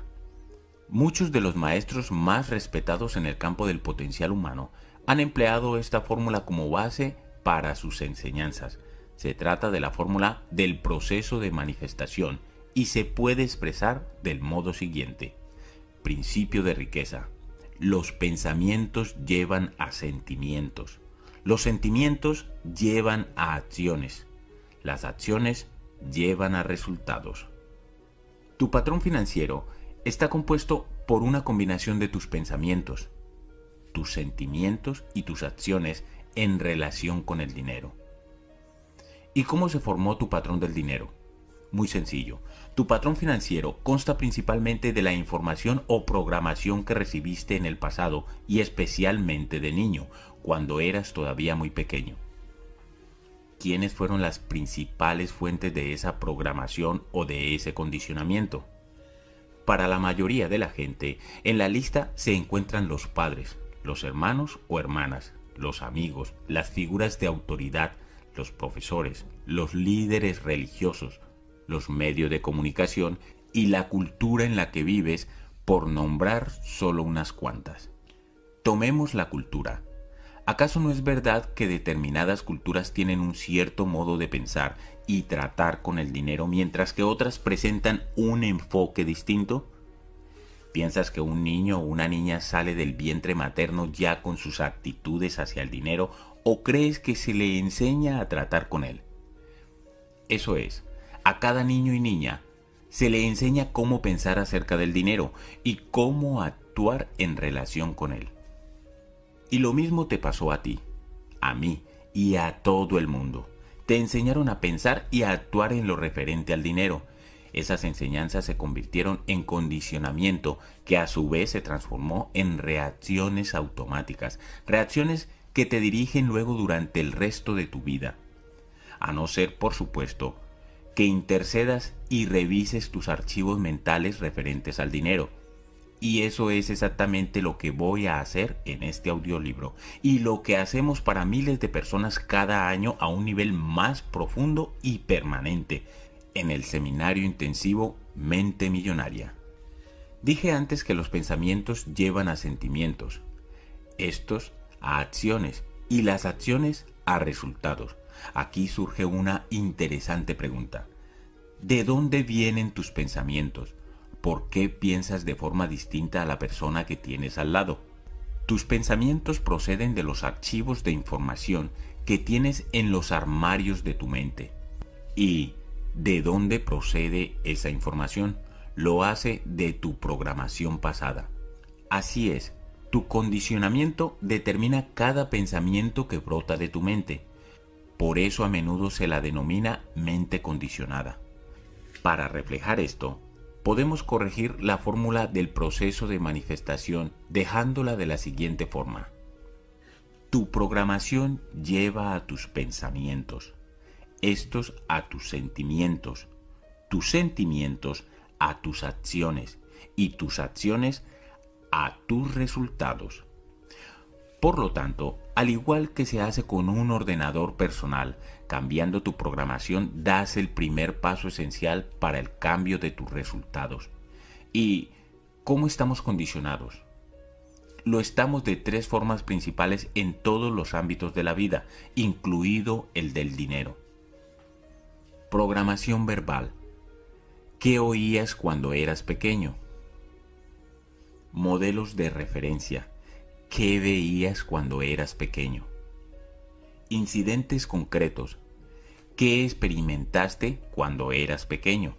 Muchos de los maestros más respetados en el campo del potencial humano han empleado esta fórmula como base para sus enseñanzas. Se trata de la fórmula del proceso de manifestación y se puede expresar del modo siguiente. Principio de riqueza. Los pensamientos llevan a sentimientos. Los sentimientos llevan a acciones. Las acciones llevan a resultados. Tu patrón financiero está compuesto por una combinación de tus pensamientos, tus sentimientos y tus acciones en relación con el dinero. ¿Y cómo se formó tu patrón del dinero? Muy sencillo. Tu patrón financiero consta principalmente de la información o programación que recibiste en el pasado y especialmente de niño, cuando eras todavía muy pequeño. ¿Quiénes fueron las principales fuentes de esa programación o de ese condicionamiento? Para la mayoría de la gente, en la lista se encuentran los padres, los hermanos o hermanas, los amigos, las figuras de autoridad, los profesores, los líderes religiosos, los medios de comunicación y la cultura en la que vives, por nombrar solo unas cuantas. Tomemos la cultura. ¿Acaso no es verdad que determinadas culturas tienen un cierto modo de pensar y tratar con el dinero mientras que otras presentan un enfoque distinto? ¿Piensas que un niño o una niña sale del vientre materno ya con sus actitudes hacia el dinero o crees que se le enseña a tratar con él? Eso es, a cada niño y niña se le enseña cómo pensar acerca del dinero y cómo actuar en relación con él. Y lo mismo te pasó a ti, a mí y a todo el mundo. Te enseñaron a pensar y a actuar en lo referente al dinero. Esas enseñanzas se convirtieron en condicionamiento que a su vez se transformó en reacciones automáticas, reacciones te dirigen luego durante el resto de tu vida. A no ser, por supuesto, que intercedas y revises tus archivos mentales referentes al dinero y eso es exactamente lo que voy a hacer en este audiolibro y lo que hacemos para miles de personas cada año a un nivel más profundo y permanente en el seminario intensivo Mente Millonaria. Dije antes que los pensamientos llevan a sentimientos, estos a acciones y las acciones a resultados. Aquí surge una interesante pregunta. ¿De dónde vienen tus pensamientos? por qué piensas de forma distinta a la persona que tienes al lado. Tus pensamientos proceden de los archivos de información que tienes en los armarios de tu mente. ¿Y de dónde procede esa información? Lo hace de tu programación pasada. Así es, tu condicionamiento determina cada pensamiento que brota de tu mente. Por eso a menudo se la denomina mente condicionada. Para reflejar esto, podemos corregir la fórmula del proceso de manifestación dejándola de la siguiente forma. Tu programación lleva a tus pensamientos, estos a tus sentimientos, tus sentimientos a tus acciones y tus acciones a tus resultados. Por lo tanto, al igual que se hace con un ordenador personal, cambiando tu programación das el primer paso esencial para el cambio de tus resultados. ¿Y cómo estamos condicionados? Lo estamos de tres formas principales en todos los ámbitos de la vida, incluido el del dinero. Programación verbal. ¿Qué oías cuando eras pequeño? Modelos de referencia ¿Qué veías cuando eras pequeño? Incidentes concretos. ¿Qué experimentaste cuando eras pequeño?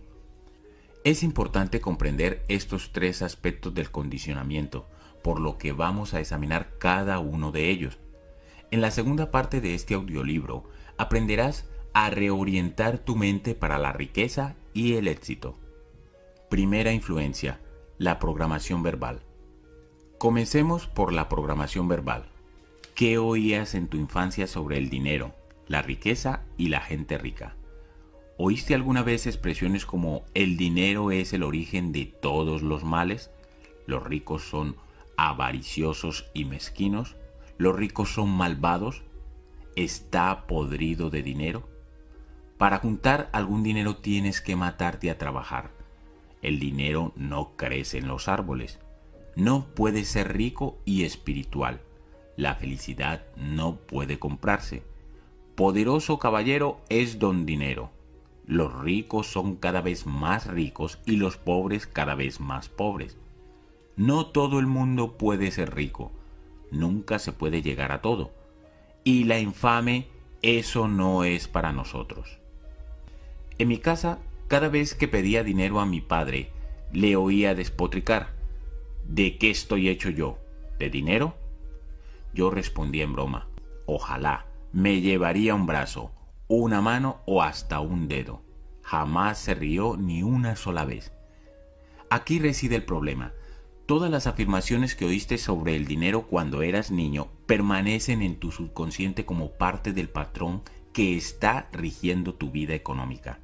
Es importante comprender estos tres aspectos del condicionamiento, por lo que vamos a examinar cada uno de ellos. En la segunda parte de este audiolibro aprenderás a reorientar tu mente para la riqueza y el éxito. Primera influencia, la programación verbal. Comencemos por la programación verbal. ¿Qué oías en tu infancia sobre el dinero, la riqueza y la gente rica? ¿Oíste alguna vez expresiones como el dinero es el origen de todos los males? ¿Los ricos son avariciosos y mezquinos? ¿Los ricos son malvados? ¿Está podrido de dinero? Para juntar algún dinero tienes que matarte a trabajar. El dinero no crece en los árboles no puede ser rico y espiritual. La felicidad no puede comprarse. Poderoso caballero es don dinero. Los ricos son cada vez más ricos y los pobres cada vez más pobres. No todo el mundo puede ser rico. Nunca se puede llegar a todo. Y la infame, eso no es para nosotros. En mi casa, cada vez que pedía dinero a mi padre, le oía despotricar ¿De qué estoy hecho yo? ¿De dinero? Yo respondí en broma. Ojalá me llevaría un brazo, una mano o hasta un dedo. Jamás se rió ni una sola vez. Aquí reside el problema. Todas las afirmaciones que oíste sobre el dinero cuando eras niño permanecen en tu subconsciente como parte del patrón que está rigiendo tu vida económica.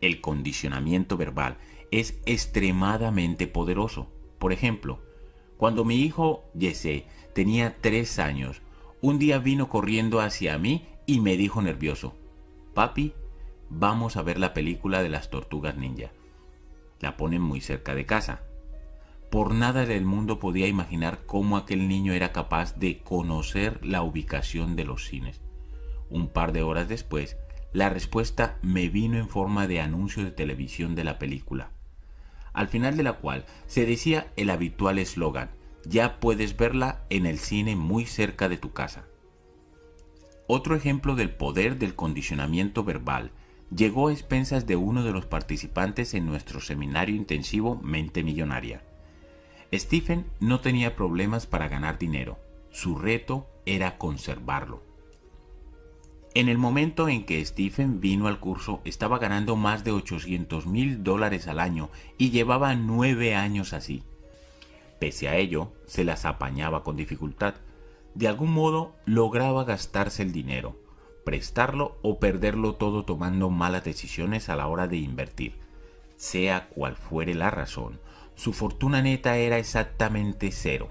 El condicionamiento verbal es extremadamente poderoso. Por ejemplo, cuando mi hijo Jesse tenía tres años, un día vino corriendo hacia mí y me dijo nervioso, Papi, vamos a ver la película de las tortugas ninja. La ponen muy cerca de casa. Por nada del mundo podía imaginar cómo aquel niño era capaz de conocer la ubicación de los cines. Un par de horas después, la respuesta me vino en forma de anuncio de televisión de la película, al final de la cual se decía el habitual eslogan, ya puedes verla en el cine muy cerca de tu casa. Otro ejemplo del poder del condicionamiento verbal llegó a expensas de uno de los participantes en nuestro seminario intensivo Mente Millonaria. Stephen no tenía problemas para ganar dinero, su reto era conservarlo. En el momento en que Stephen vino al curso estaba ganando más de 800 mil dólares al año y llevaba nueve años así. Pese a ello, se las apañaba con dificultad. De algún modo lograba gastarse el dinero, prestarlo o perderlo todo tomando malas decisiones a la hora de invertir. Sea cual fuere la razón, su fortuna neta era exactamente cero.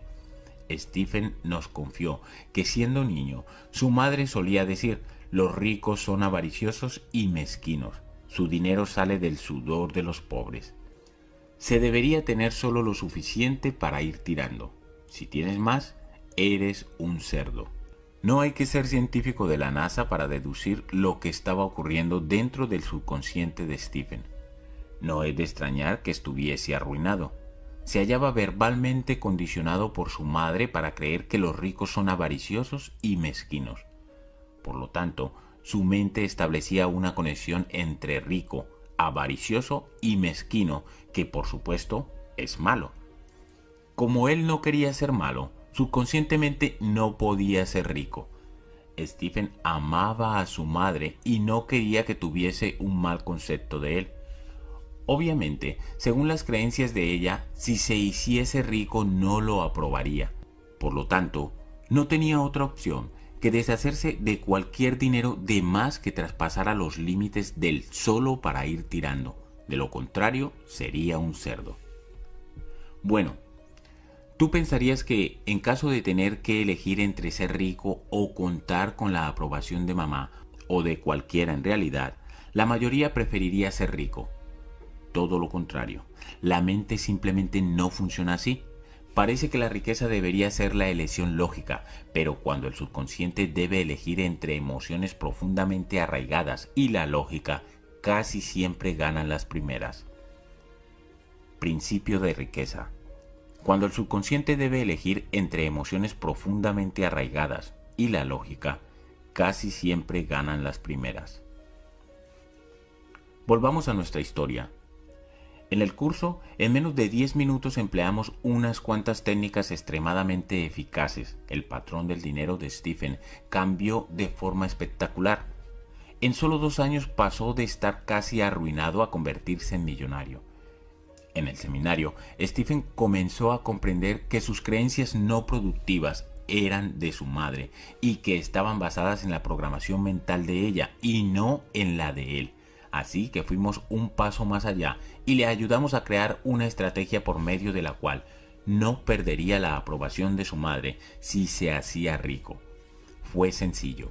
Stephen nos confió que siendo niño, su madre solía decir, los ricos son avariciosos y mezquinos. Su dinero sale del sudor de los pobres. Se debería tener solo lo suficiente para ir tirando. Si tienes más, eres un cerdo. No hay que ser científico de la NASA para deducir lo que estaba ocurriendo dentro del subconsciente de Stephen. No es de extrañar que estuviese arruinado. Se hallaba verbalmente condicionado por su madre para creer que los ricos son avariciosos y mezquinos. Por lo tanto, su mente establecía una conexión entre rico, avaricioso y mezquino, que por supuesto es malo. Como él no quería ser malo, subconscientemente no podía ser rico. Stephen amaba a su madre y no quería que tuviese un mal concepto de él. Obviamente, según las creencias de ella, si se hiciese rico no lo aprobaría. Por lo tanto, no tenía otra opción que deshacerse de cualquier dinero de más que traspasara los límites del solo para ir tirando. De lo contrario, sería un cerdo. Bueno, tú pensarías que en caso de tener que elegir entre ser rico o contar con la aprobación de mamá o de cualquiera en realidad, la mayoría preferiría ser rico. Todo lo contrario, la mente simplemente no funciona así. Parece que la riqueza debería ser la elección lógica, pero cuando el subconsciente debe elegir entre emociones profundamente arraigadas y la lógica, casi siempre ganan las primeras. Principio de riqueza. Cuando el subconsciente debe elegir entre emociones profundamente arraigadas y la lógica, casi siempre ganan las primeras. Volvamos a nuestra historia. En el curso, en menos de 10 minutos empleamos unas cuantas técnicas extremadamente eficaces. El patrón del dinero de Stephen cambió de forma espectacular. En solo dos años pasó de estar casi arruinado a convertirse en millonario. En el seminario, Stephen comenzó a comprender que sus creencias no productivas eran de su madre y que estaban basadas en la programación mental de ella y no en la de él. Así que fuimos un paso más allá y le ayudamos a crear una estrategia por medio de la cual no perdería la aprobación de su madre si se hacía rico. Fue sencillo.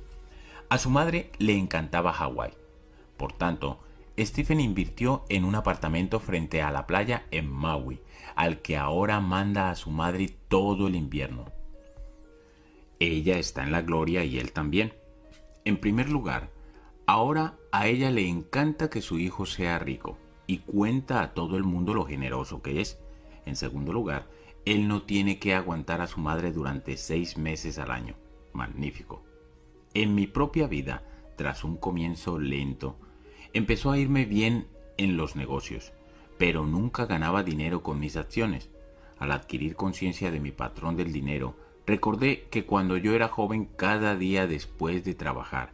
A su madre le encantaba Hawái. Por tanto, Stephen invirtió en un apartamento frente a la playa en Maui, al que ahora manda a su madre todo el invierno. Ella está en la gloria y él también. En primer lugar, Ahora a ella le encanta que su hijo sea rico y cuenta a todo el mundo lo generoso que es. En segundo lugar, él no tiene que aguantar a su madre durante seis meses al año. Magnífico. En mi propia vida, tras un comienzo lento, empezó a irme bien en los negocios, pero nunca ganaba dinero con mis acciones. Al adquirir conciencia de mi patrón del dinero, recordé que cuando yo era joven cada día después de trabajar,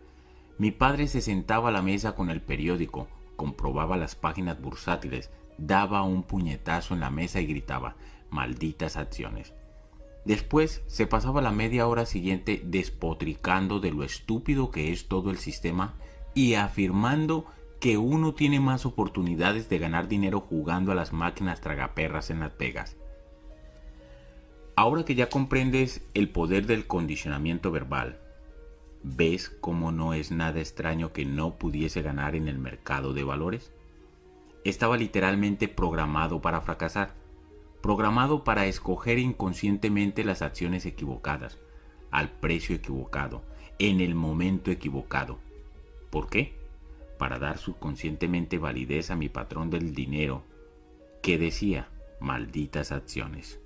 mi padre se sentaba a la mesa con el periódico, comprobaba las páginas bursátiles, daba un puñetazo en la mesa y gritaba, malditas acciones. Después se pasaba la media hora siguiente despotricando de lo estúpido que es todo el sistema y afirmando que uno tiene más oportunidades de ganar dinero jugando a las máquinas tragaperras en Las Vegas. Ahora que ya comprendes el poder del condicionamiento verbal, ¿Ves cómo no es nada extraño que no pudiese ganar en el mercado de valores? Estaba literalmente programado para fracasar. programado para escoger inconscientemente las acciones equivocadas, al precio equivocado, en el momento equivocado. ¿Por qué? Para dar subconscientemente validez a mi patrón del dinero, que decía, malditas acciones.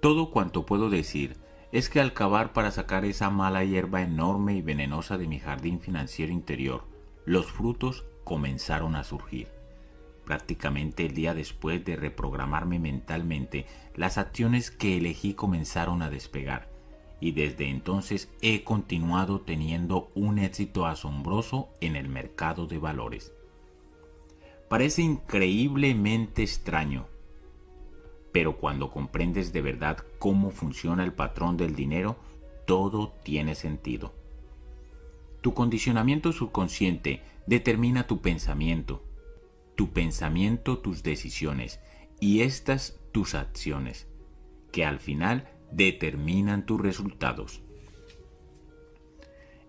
Todo cuanto puedo decir es que al cavar para sacar esa mala hierba enorme y venenosa de mi jardín financiero interior, los frutos comenzaron a surgir. Prácticamente el día después de reprogramarme mentalmente, las acciones que elegí comenzaron a despegar y desde entonces he continuado teniendo un éxito asombroso en el mercado de valores. Parece increíblemente extraño, pero cuando comprendes de verdad cómo funciona el patrón del dinero, todo tiene sentido. Tu condicionamiento subconsciente determina tu pensamiento, tu pensamiento tus decisiones y estas tus acciones, que al final determinan tus resultados.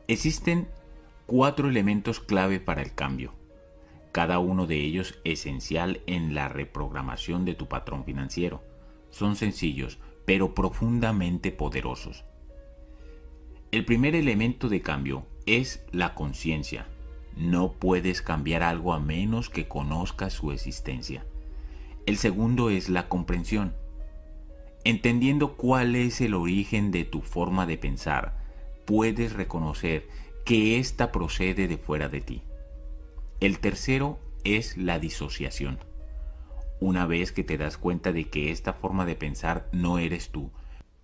Existen cuatro elementos clave para el cambio, cada uno de ellos esencial en la reprogramación de tu patrón financiero. Son sencillos, pero profundamente poderosos. El primer elemento de cambio es la conciencia, no puedes cambiar algo a menos que conozcas su existencia. El segundo es la comprensión. Entendiendo cuál es el origen de tu forma de pensar, puedes reconocer que ésta procede de fuera de ti. El tercero es la disociación. Una vez que te das cuenta de que esta forma de pensar no eres tú,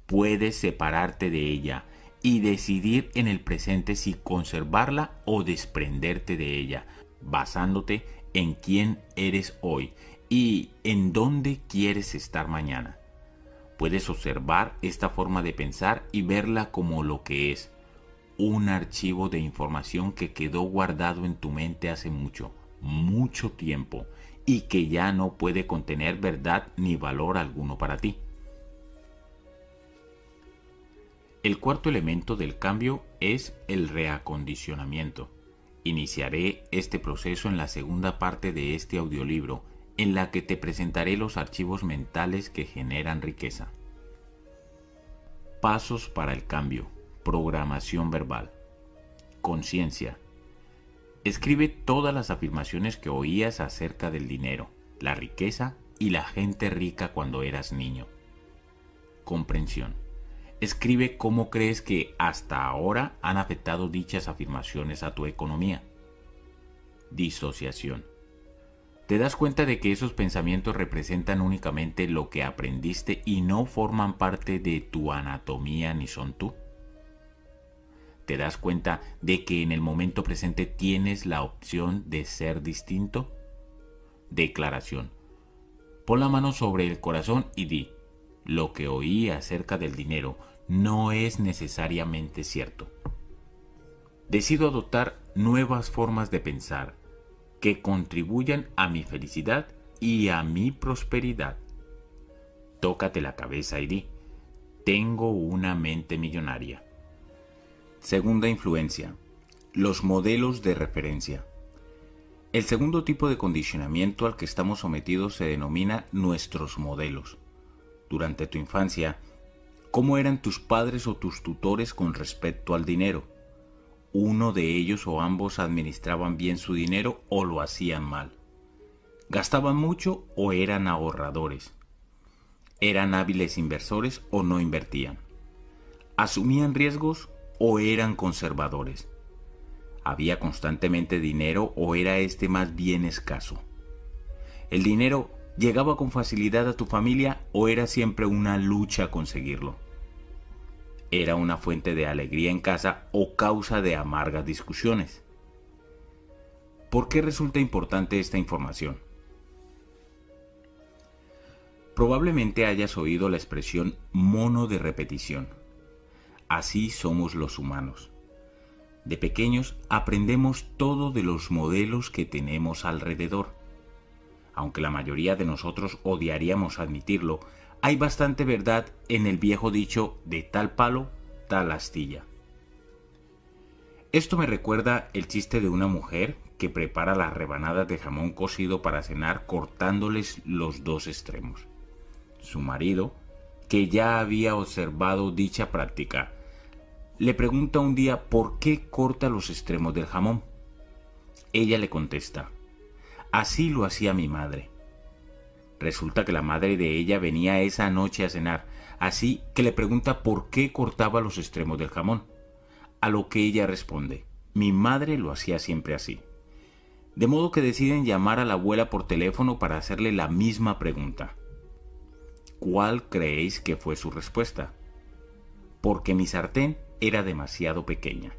puedes separarte de ella y decidir en el presente si conservarla o desprenderte de ella, basándote en quién eres hoy y en dónde quieres estar mañana. Puedes observar esta forma de pensar y verla como lo que es, un archivo de información que quedó guardado en tu mente hace mucho, mucho tiempo y que ya no puede contener verdad ni valor alguno para ti. El cuarto elemento del cambio es el reacondicionamiento. Iniciaré este proceso en la segunda parte de este audiolibro, en la que te presentaré los archivos mentales que generan riqueza. Pasos para el cambio. Programación verbal. Conciencia. Escribe todas las afirmaciones que oías acerca del dinero, la riqueza y la gente rica cuando eras niño. Comprensión Escribe cómo crees que hasta ahora han afectado dichas afirmaciones a tu economía. Disociación. Te das cuenta de que esos pensamientos representan únicamente lo que aprendiste y no forman parte de tu anatomía ni son tú. Te das cuenta de que en el momento presente tienes la opción de ser distinto. Declaración. Pon la mano sobre el corazón y di, lo que oí acerca del dinero no es necesariamente cierto. Decido adoptar nuevas formas de pensar que contribuyan a mi felicidad y a mi prosperidad. Tócate la cabeza y di, tengo una mente millonaria. Segunda influencia, los modelos de referencia. El segundo tipo de condicionamiento al que estamos sometidos se denomina nuestros modelos. Durante tu infancia, ¿Cómo eran tus padres o tus tutores con respecto al dinero? ¿Uno de ellos o ambos administraban bien su dinero o lo hacían mal? ¿Gastaban mucho o eran ahorradores? ¿Eran hábiles inversores o no invertían? ¿Asumían riesgos o eran conservadores? ¿Había constantemente dinero o era este más bien escaso? ¿El dinero ¿Llegaba con facilidad a tu familia o era siempre una lucha conseguirlo? ¿Era una fuente de alegría en casa o causa de amargas discusiones? ¿Por qué resulta importante esta información? Probablemente hayas oído la expresión mono de repetición. Así somos los humanos. De pequeños aprendemos todo de los modelos que tenemos alrededor aunque la mayoría de nosotros odiaríamos admitirlo, hay bastante verdad en el viejo dicho de tal palo, tal astilla. Esto me recuerda el chiste de una mujer que prepara las rebanadas de jamón cocido para cenar cortándoles los dos extremos. su marido, que ya había observado dicha práctica, le pregunta un día por qué corta los extremos del jamón. Ella le contesta, así lo hacía mi madre. Resulta que la madre de ella venía esa noche a cenar, así que le pregunta por qué cortaba los extremos del jamón. A lo que ella responde, mi madre lo hacía siempre así. De modo que deciden llamar a la abuela por teléfono para hacerle la misma pregunta. ¿Cuál creéis que fue su respuesta? Porque mi sartén era demasiado pequeña.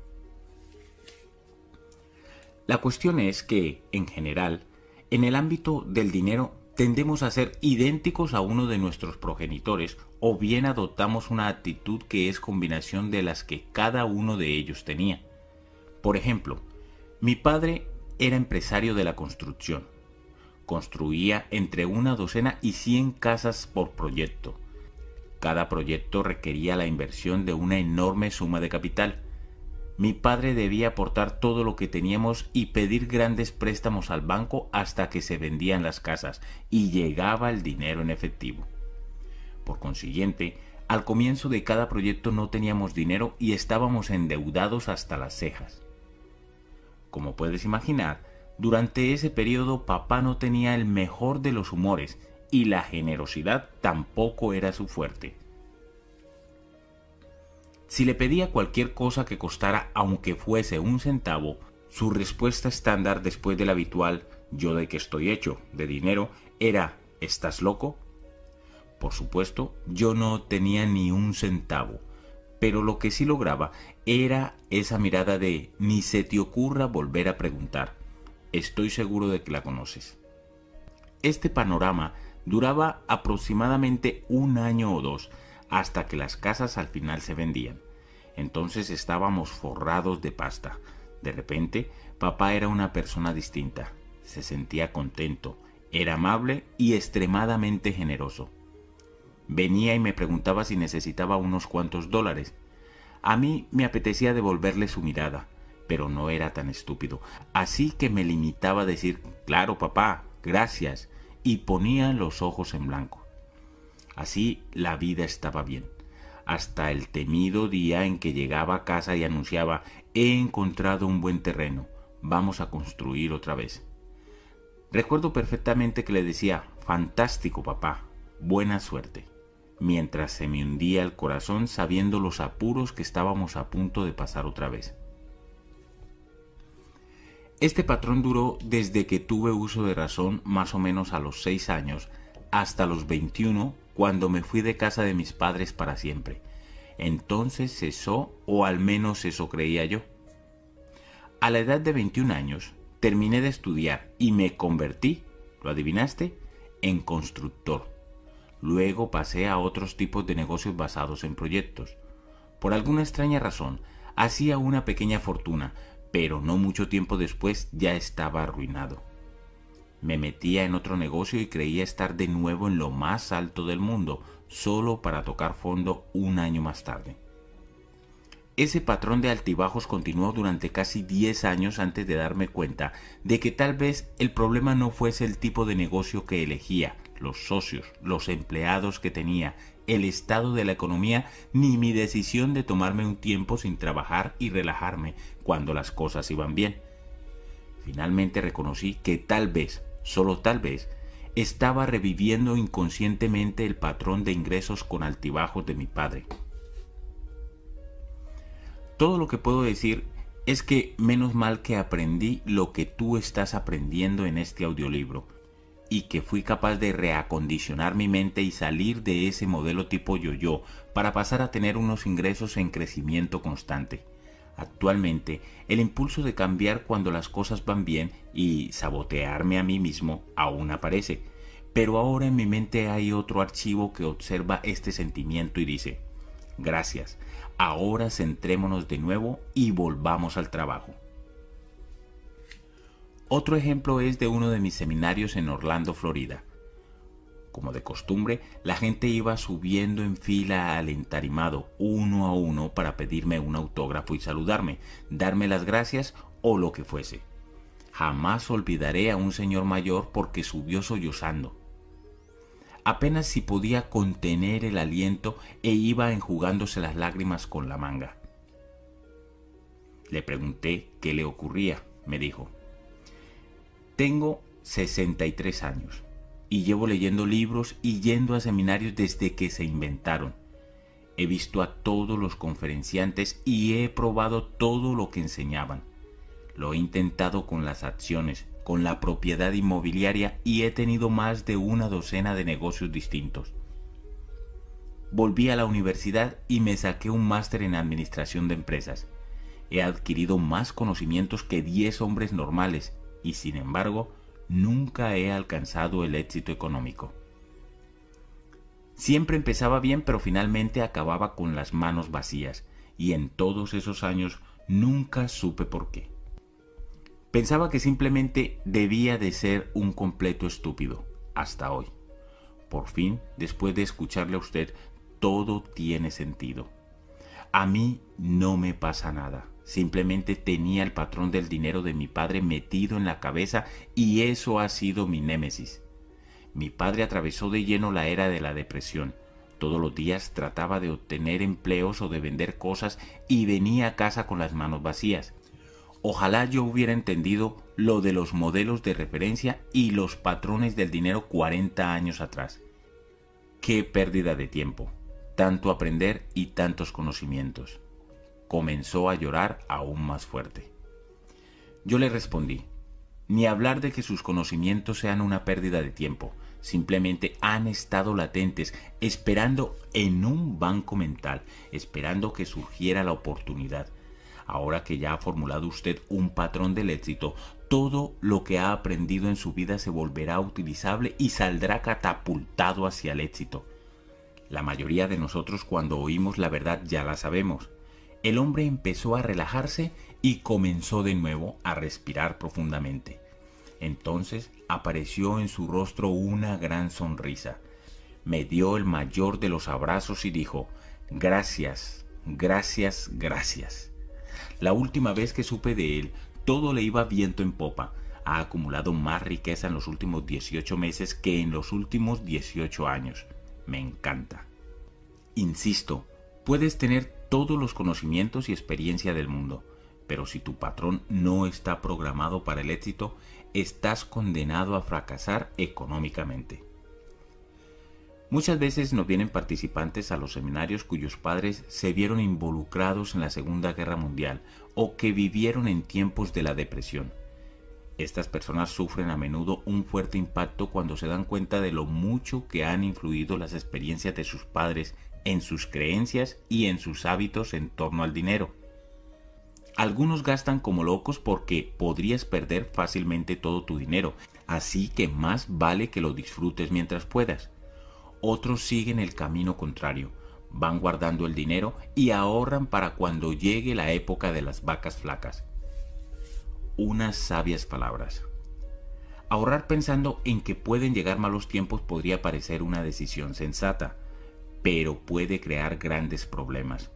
La cuestión es que, en general, en el ámbito del dinero tendemos a ser idénticos a uno de nuestros progenitores o bien adoptamos una actitud que es combinación de las que cada uno de ellos tenía. Por ejemplo, mi padre era empresario de la construcción. Construía entre una docena y cien casas por proyecto. Cada proyecto requería la inversión de una enorme suma de capital. Mi padre debía aportar todo lo que teníamos y pedir grandes préstamos al banco hasta que se vendían las casas y llegaba el dinero en efectivo. Por consiguiente, al comienzo de cada proyecto no teníamos dinero y estábamos endeudados hasta las cejas. Como puedes imaginar, durante ese periodo papá no tenía el mejor de los humores y la generosidad tampoco era su fuerte. Si le pedía cualquier cosa que costara aunque fuese un centavo, su respuesta estándar después del habitual yo de que estoy hecho de dinero era ¿estás loco? Por supuesto, yo no tenía ni un centavo, pero lo que sí lograba era esa mirada de ni se te ocurra volver a preguntar. Estoy seguro de que la conoces. Este panorama duraba aproximadamente un año o dos hasta que las casas al final se vendían. Entonces estábamos forrados de pasta. De repente, papá era una persona distinta. Se sentía contento, era amable y extremadamente generoso. Venía y me preguntaba si necesitaba unos cuantos dólares. A mí me apetecía devolverle su mirada, pero no era tan estúpido. Así que me limitaba a decir, claro, papá, gracias, y ponía los ojos en blanco. Así la vida estaba bien, hasta el temido día en que llegaba a casa y anunciaba, he encontrado un buen terreno, vamos a construir otra vez. Recuerdo perfectamente que le decía, fantástico papá, buena suerte mientras se me hundía el corazón sabiendo los apuros que estábamos a punto de pasar otra vez. Este patrón duró desde que tuve uso de razón más o menos a los 6 años hasta los 21 cuando me fui de casa de mis padres para siempre. Entonces cesó o al menos eso creía yo. A la edad de 21 años terminé de estudiar y me convertí, ¿lo adivinaste?, en constructor Luego pasé a otros tipos de negocios basados en proyectos. Por alguna extraña razón, hacía una pequeña fortuna, pero no mucho tiempo después ya estaba arruinado. Me metía en otro negocio y creía estar de nuevo en lo más alto del mundo, solo para tocar fondo un año más tarde. Ese patrón de altibajos continuó durante casi 10 años antes de darme cuenta de que tal vez el problema no fuese el tipo de negocio que elegía, los socios, los empleados que tenía, el estado de la economía, ni mi decisión de tomarme un tiempo sin trabajar y relajarme cuando las cosas iban bien. Finalmente reconocí que tal vez, solo tal vez, estaba reviviendo inconscientemente el patrón de ingresos con altibajos de mi padre. Todo lo que puedo decir es que menos mal que aprendí lo que tú estás aprendiendo en este audiolibro y que fui capaz de reacondicionar mi mente y salir de ese modelo tipo yo-yo para pasar a tener unos ingresos en crecimiento constante. Actualmente, el impulso de cambiar cuando las cosas van bien y sabotearme a mí mismo aún aparece, pero ahora en mi mente hay otro archivo que observa este sentimiento y dice, gracias, ahora centrémonos de nuevo y volvamos al trabajo. Otro ejemplo es de uno de mis seminarios en Orlando, Florida. Como de costumbre, la gente iba subiendo en fila al entarimado uno a uno para pedirme un autógrafo y saludarme, darme las gracias o lo que fuese. Jamás olvidaré a un señor mayor porque subió sollozando. apenas si podía contener el aliento e iba enjugándose las lágrimas con la manga. Le pregunté qué le ocurría. Me dijo, tengo 63 años y llevo leyendo libros y yendo a seminarios desde que se inventaron. He visto a todos los conferenciantes y he probado todo lo que enseñaban. Lo he intentado con las acciones, con la propiedad inmobiliaria y he tenido más de una docena de negocios distintos. Volví a la universidad y me saqué un máster en administración de empresas. He adquirido más conocimientos que 10 hombres normales y sin embargo nunca he alcanzado el éxito económico. Siempre empezaba bien pero finalmente acababa con las manos vacías y en todos esos años nunca supe por qué. Pensaba que simplemente debía de ser un completo estúpido, hasta hoy. Por fin, después de escucharle a usted, todo tiene sentido. A mí no me pasa nada. Simplemente tenía el patrón del dinero de mi padre metido en la cabeza y eso ha sido mi némesis. Mi padre atravesó de lleno la era de la depresión. Todos los días trataba de obtener empleos o de vender cosas y venía a casa con las manos vacías. Ojalá yo hubiera entendido lo de los modelos de referencia y los patrones del dinero 40 años atrás. Qué pérdida de tiempo, tanto aprender y tantos conocimientos. Comenzó a llorar aún más fuerte. Yo le respondí, ni hablar de que sus conocimientos sean una pérdida de tiempo, simplemente han estado latentes, esperando en un banco mental, esperando que surgiera la oportunidad Ahora que ya ha formulado usted un patrón del éxito, todo lo que ha aprendido en su vida se volverá utilizable y saldrá catapultado hacia el éxito. La mayoría de nosotros cuando oímos la verdad ya la sabemos. El hombre empezó a relajarse y comenzó de nuevo a respirar profundamente. Entonces apareció en su rostro una gran sonrisa. Me dio el mayor de los abrazos y dijo, gracias, gracias, gracias. La última vez que supe de él, todo le iba viento en popa. Ha acumulado más riqueza en los últimos 18 meses que en los últimos 18 años. Me encanta. Insisto, puedes tener todos los conocimientos y experiencia del mundo, pero si tu patrón no está programado para el éxito, estás condenado a fracasar económicamente. Muchas veces nos vienen participantes a los seminarios cuyos padres se vieron involucrados en la Segunda Guerra Mundial o que vivieron en tiempos de la depresión. Estas personas sufren a menudo un fuerte impacto cuando se dan cuenta de lo mucho que han influido las experiencias de sus padres en sus creencias y en sus hábitos en torno al dinero. Algunos gastan como locos porque podrías perder fácilmente todo tu dinero, así que más vale que lo disfrutes mientras puedas. Otros siguen el camino contrario, van guardando el dinero y ahorran para cuando llegue la época de las vacas flacas. Unas sabias palabras. Ahorrar pensando en que pueden llegar malos tiempos podría parecer una decisión sensata, pero puede crear grandes problemas.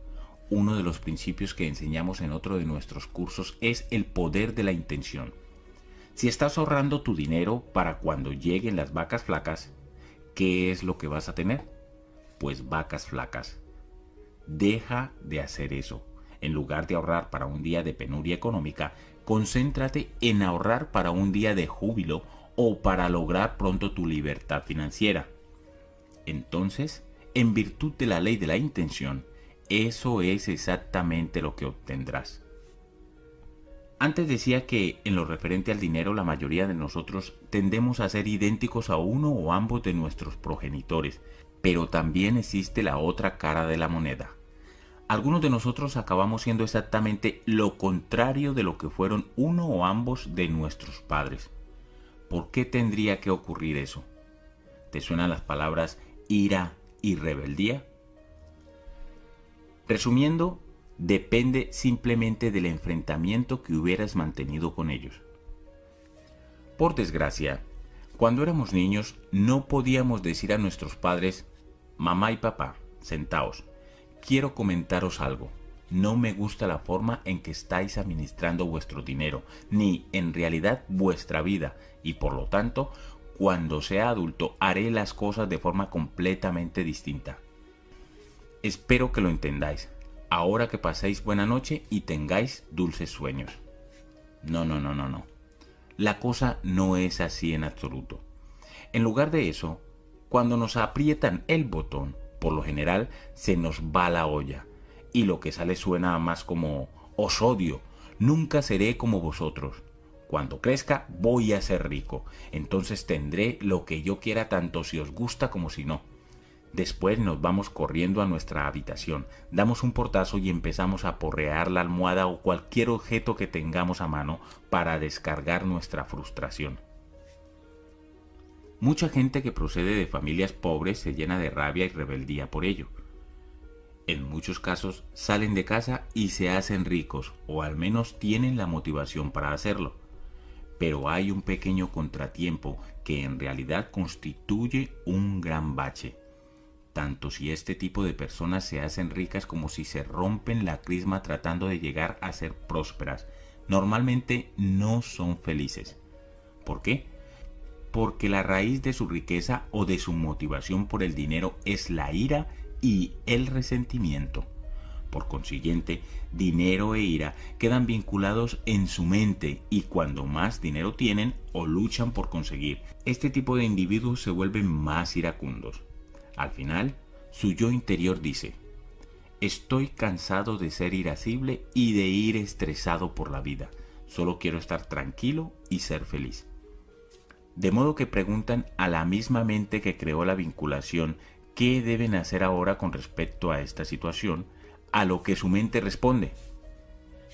Uno de los principios que enseñamos en otro de nuestros cursos es el poder de la intención. Si estás ahorrando tu dinero para cuando lleguen las vacas flacas, ¿qué es lo que vas a tener? Pues vacas flacas. Deja de hacer eso. En lugar de ahorrar para un día de penuria económica, concéntrate en ahorrar para un día de júbilo o para lograr pronto tu libertad financiera. Entonces, en virtud de la ley de la intención, eso es exactamente lo que obtendrás. Antes decía que en lo referente al dinero la mayoría de nosotros tendemos a ser idénticos a uno o ambos de nuestros progenitores, pero también existe la otra cara de la moneda. Algunos de nosotros acabamos siendo exactamente lo contrario de lo que fueron uno o ambos de nuestros padres. ¿Por qué tendría que ocurrir eso? ¿Te suenan las palabras ira y rebeldía? Resumiendo, depende simplemente del enfrentamiento que hubieras mantenido con ellos. Por desgracia, cuando éramos niños no podíamos decir a nuestros padres, mamá y papá, sentaos, quiero comentaros algo. No me gusta la forma en que estáis administrando vuestro dinero, ni en realidad vuestra vida, y por lo tanto, cuando sea adulto haré las cosas de forma completamente distinta. Espero que lo entendáis. Ahora que paséis buena noche y tengáis dulces sueños. No, no, no, no, no. La cosa no es así en absoluto. En lugar de eso, cuando nos aprietan el botón, por lo general se nos va la olla y lo que sale suena más como os odio, nunca seré como vosotros. Cuando crezca voy a ser rico, entonces tendré lo que yo quiera tanto si os gusta como si no. Después nos vamos corriendo a nuestra habitación, damos un portazo y empezamos a porrear la almohada o cualquier objeto que tengamos a mano para descargar nuestra frustración. Mucha gente que procede de familias pobres se llena de rabia y rebeldía por ello. En muchos casos salen de casa y se hacen ricos, o al menos tienen la motivación para hacerlo. Pero hay un pequeño contratiempo que en realidad constituye un gran bache, tanto si este tipo de personas se hacen ricas como si se rompen la crisma tratando de llegar a ser prósperas. Normalmente no son felices. ¿Por qué? porque la raíz de su riqueza o de su motivación por el dinero es la ira y el resentimiento. Por consiguiente, dinero e ira quedan vinculados en su mente y cuando más dinero tienen o luchan por conseguir, este tipo de individuos se vuelven más iracundos. Al final, su yo interior dice, estoy cansado de ser irascible y de ir estresado por la vida, solo quiero estar tranquilo y ser feliz. De modo que preguntan a la misma mente que creó la vinculación qué deben hacer ahora con respecto a esta situación, a lo que su mente responde.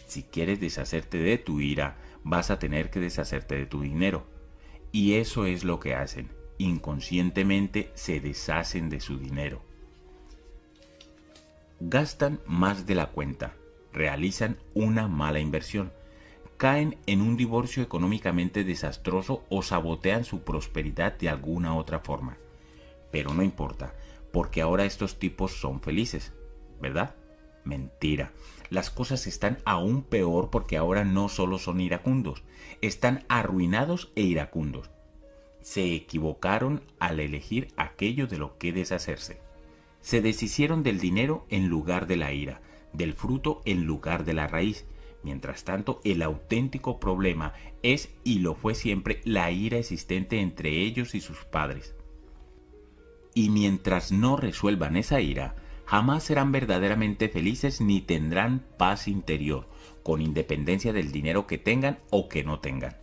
Si quieres deshacerte de tu ira, vas a tener que deshacerte de tu dinero. Y eso es lo que hacen. Inconscientemente se deshacen de su dinero. Gastan más de la cuenta. Realizan una mala inversión caen en un divorcio económicamente desastroso o sabotean su prosperidad de alguna otra forma. Pero no importa, porque ahora estos tipos son felices, ¿verdad? Mentira. Las cosas están aún peor porque ahora no solo son iracundos, están arruinados e iracundos. Se equivocaron al elegir aquello de lo que deshacerse. Se deshicieron del dinero en lugar de la ira, del fruto en lugar de la raíz, Mientras tanto, el auténtico problema es y lo fue siempre la ira existente entre ellos y sus padres. Y mientras no resuelvan esa ira, jamás serán verdaderamente felices ni tendrán paz interior, con independencia del dinero que tengan o que no tengan.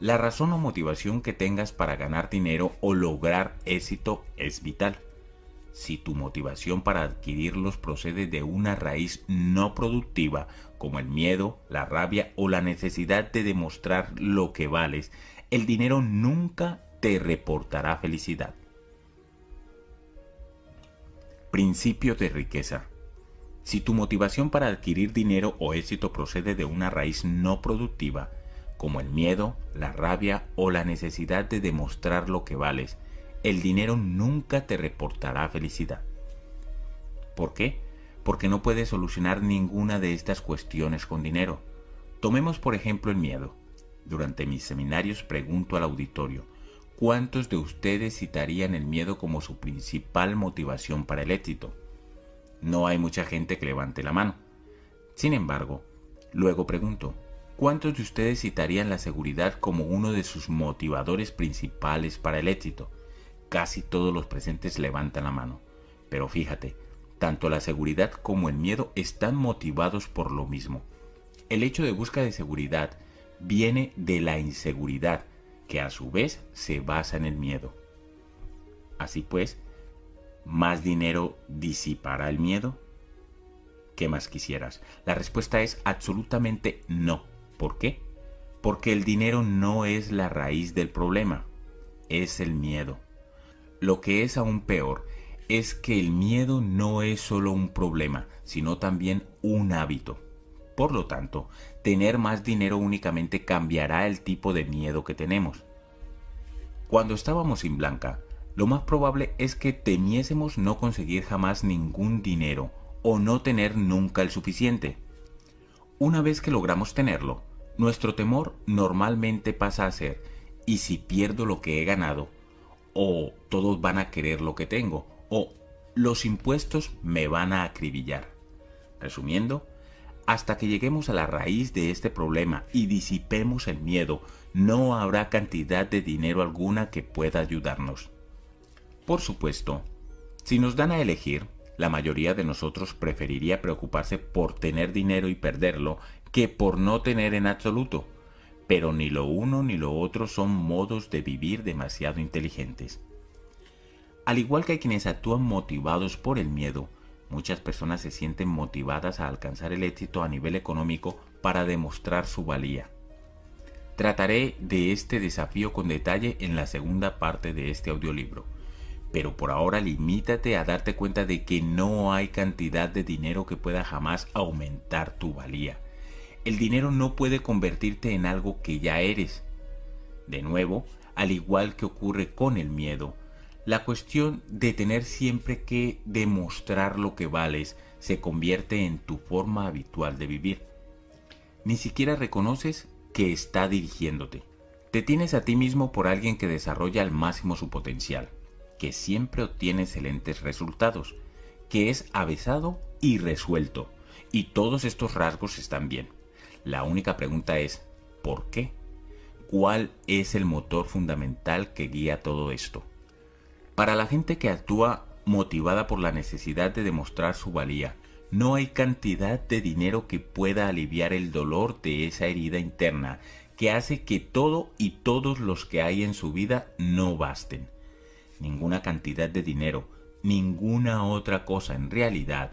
La razón o motivación que tengas para ganar dinero o lograr éxito es vital. Si tu motivación para adquirirlos procede de una raíz no productiva, como el miedo, la rabia o la necesidad de demostrar lo que vales, el dinero nunca te reportará felicidad. Principio de riqueza. Si tu motivación para adquirir dinero o éxito procede de una raíz no productiva, como el miedo, la rabia o la necesidad de demostrar lo que vales, el dinero nunca te reportará felicidad. ¿Por qué? Porque no puedes solucionar ninguna de estas cuestiones con dinero. Tomemos por ejemplo el miedo. Durante mis seminarios pregunto al auditorio, ¿cuántos de ustedes citarían el miedo como su principal motivación para el éxito? No hay mucha gente que levante la mano. Sin embargo, luego pregunto, ¿cuántos de ustedes citarían la seguridad como uno de sus motivadores principales para el éxito? Casi todos los presentes levantan la mano. Pero fíjate, tanto la seguridad como el miedo están motivados por lo mismo. El hecho de busca de seguridad viene de la inseguridad, que a su vez se basa en el miedo. Así pues, ¿más dinero disipará el miedo? ¿Qué más quisieras? La respuesta es absolutamente no. ¿Por qué? Porque el dinero no es la raíz del problema, es el miedo. Lo que es aún peor es que el miedo no es solo un problema, sino también un hábito. Por lo tanto, tener más dinero únicamente cambiará el tipo de miedo que tenemos. Cuando estábamos sin Blanca, lo más probable es que temiésemos no conseguir jamás ningún dinero o no tener nunca el suficiente. Una vez que logramos tenerlo, nuestro temor normalmente pasa a ser ¿y si pierdo lo que he ganado? ¿O todos van a querer lo que tengo? ¿O los impuestos me van a acribillar? Resumiendo, hasta que lleguemos a la raíz de este problema y disipemos el miedo, no habrá cantidad de dinero alguna que pueda ayudarnos. Por supuesto, si nos dan a elegir, la mayoría de nosotros preferiría preocuparse por tener dinero y perderlo que por no tener en absoluto. Pero ni lo uno ni lo otro son modos de vivir demasiado inteligentes. Al igual que quienes actúan motivados por el miedo, muchas personas se sienten motivadas a alcanzar el éxito a nivel económico para demostrar su valía. Trataré de este desafío con detalle en la segunda parte de este audiolibro pero por ahora limítate a darte cuenta de que no hay cantidad de dinero que pueda jamás aumentar tu valía. El dinero no puede convertirte en algo que ya eres. De nuevo, al igual que ocurre con el miedo, la cuestión de tener siempre que demostrar lo que vales se convierte en tu forma habitual de vivir. Ni siquiera reconoces que está dirigiéndote. Te tienes a ti mismo por alguien que desarrolla al máximo su potencial que siempre obtiene excelentes resultados, que es avesado y resuelto, y todos estos rasgos están bien. La única pregunta es, ¿por qué? ¿Cuál es el motor fundamental que guía todo esto? Para la gente que actúa motivada por la necesidad de demostrar su valía, no hay cantidad de dinero que pueda aliviar el dolor de esa herida interna que hace que todo y todos los que hay en su vida no basten ninguna cantidad de dinero, ninguna otra cosa en realidad,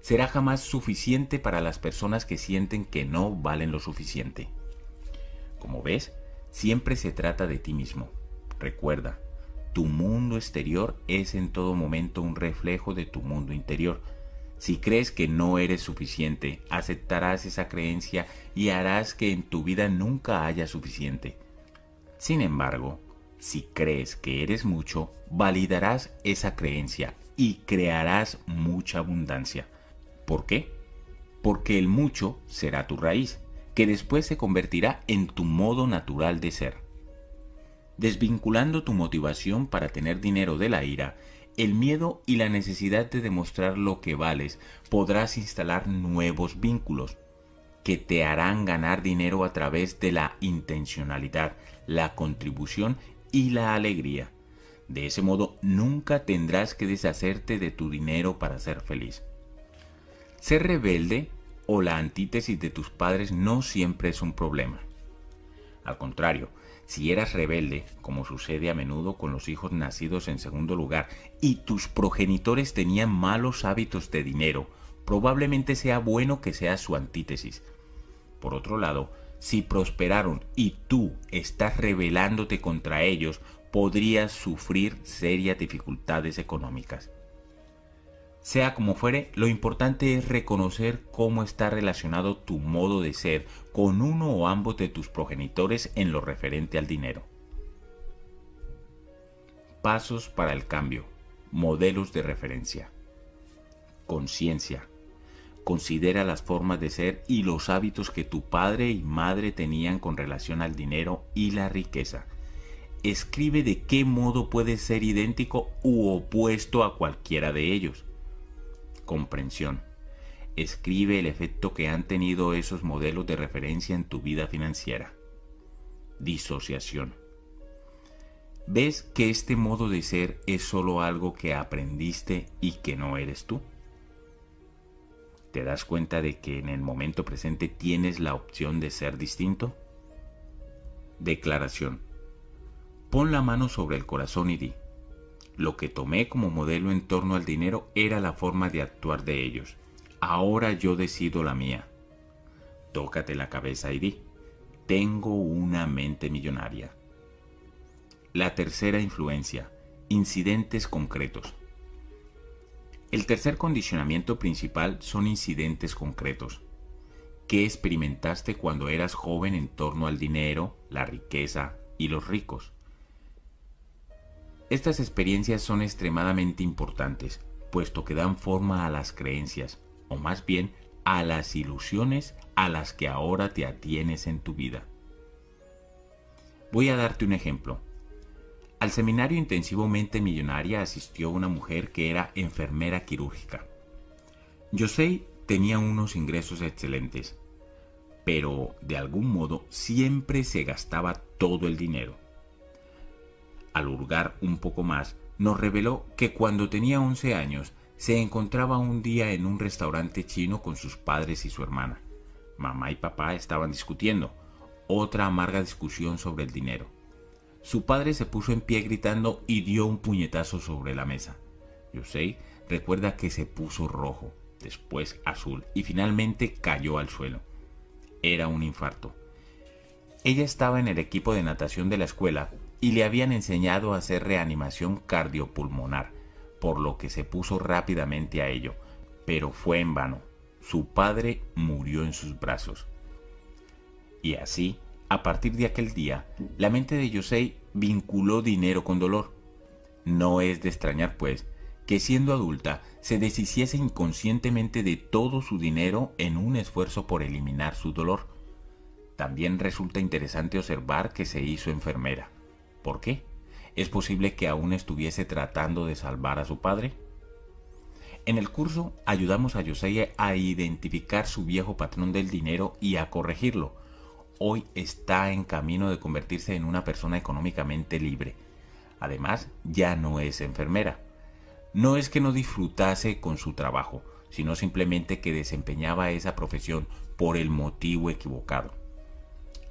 será jamás suficiente para las personas que sienten que no valen lo suficiente. Como ves, siempre se trata de ti mismo. Recuerda, tu mundo exterior es en todo momento un reflejo de tu mundo interior. Si crees que no eres suficiente, aceptarás esa creencia y harás que en tu vida nunca haya suficiente. Sin embargo, si crees que eres mucho, validarás esa creencia y crearás mucha abundancia. ¿Por qué? Porque el mucho será tu raíz, que después se convertirá en tu modo natural de ser. Desvinculando tu motivación para tener dinero de la ira, el miedo y la necesidad de demostrar lo que vales, podrás instalar nuevos vínculos que te harán ganar dinero a través de la intencionalidad, la contribución y la alegría. De ese modo nunca tendrás que deshacerte de tu dinero para ser feliz. Ser rebelde o la antítesis de tus padres no siempre es un problema. Al contrario, si eras rebelde, como sucede a menudo con los hijos nacidos en segundo lugar, y tus progenitores tenían malos hábitos de dinero, probablemente sea bueno que seas su antítesis. Por otro lado, si prosperaron y tú estás rebelándote contra ellos, podrías sufrir serias dificultades económicas. Sea como fuere, lo importante es reconocer cómo está relacionado tu modo de ser con uno o ambos de tus progenitores en lo referente al dinero. Pasos para el cambio. Modelos de referencia. Conciencia. Considera las formas de ser y los hábitos que tu padre y madre tenían con relación al dinero y la riqueza. Escribe de qué modo puedes ser idéntico u opuesto a cualquiera de ellos. Comprensión. Escribe el efecto que han tenido esos modelos de referencia en tu vida financiera. Disociación. ¿Ves que este modo de ser es solo algo que aprendiste y que no eres tú? ¿Te das cuenta de que en el momento presente tienes la opción de ser distinto? Declaración. Pon la mano sobre el corazón y di, lo que tomé como modelo en torno al dinero era la forma de actuar de ellos. Ahora yo decido la mía. Tócate la cabeza y di, tengo una mente millonaria. La tercera influencia, incidentes concretos. El tercer condicionamiento principal son incidentes concretos. ¿Qué experimentaste cuando eras joven en torno al dinero, la riqueza y los ricos? Estas experiencias son extremadamente importantes, puesto que dan forma a las creencias, o más bien a las ilusiones a las que ahora te atienes en tu vida. Voy a darte un ejemplo. Al seminario intensivamente millonaria asistió una mujer que era enfermera quirúrgica. Yosei tenía unos ingresos excelentes, pero de algún modo siempre se gastaba todo el dinero. Al hurgar un poco más, nos reveló que cuando tenía 11 años se encontraba un día en un restaurante chino con sus padres y su hermana. Mamá y papá estaban discutiendo, otra amarga discusión sobre el dinero. Su padre se puso en pie gritando y dio un puñetazo sobre la mesa. Yosei recuerda que se puso rojo, después azul y finalmente cayó al suelo. Era un infarto. Ella estaba en el equipo de natación de la escuela y le habían enseñado a hacer reanimación cardiopulmonar por lo que se puso rápidamente a ello, pero fue en vano. Su padre murió en sus brazos. Y así, a partir de aquel día, la mente de Yosei vinculó dinero con dolor. No es de extrañar, pues, que siendo adulta se deshiciese inconscientemente de todo su dinero en un esfuerzo por eliminar su dolor. También resulta interesante observar que se hizo enfermera. ¿Por qué? ¿Es posible que aún estuviese tratando de salvar a su padre? En el curso ayudamos a Yosei a identificar su viejo patrón del dinero y a corregirlo. Hoy está en camino de convertirse en una persona económicamente libre. Además, ya no es enfermera. No es que no disfrutase con su trabajo, sino simplemente que desempeñaba esa profesión por el motivo equivocado.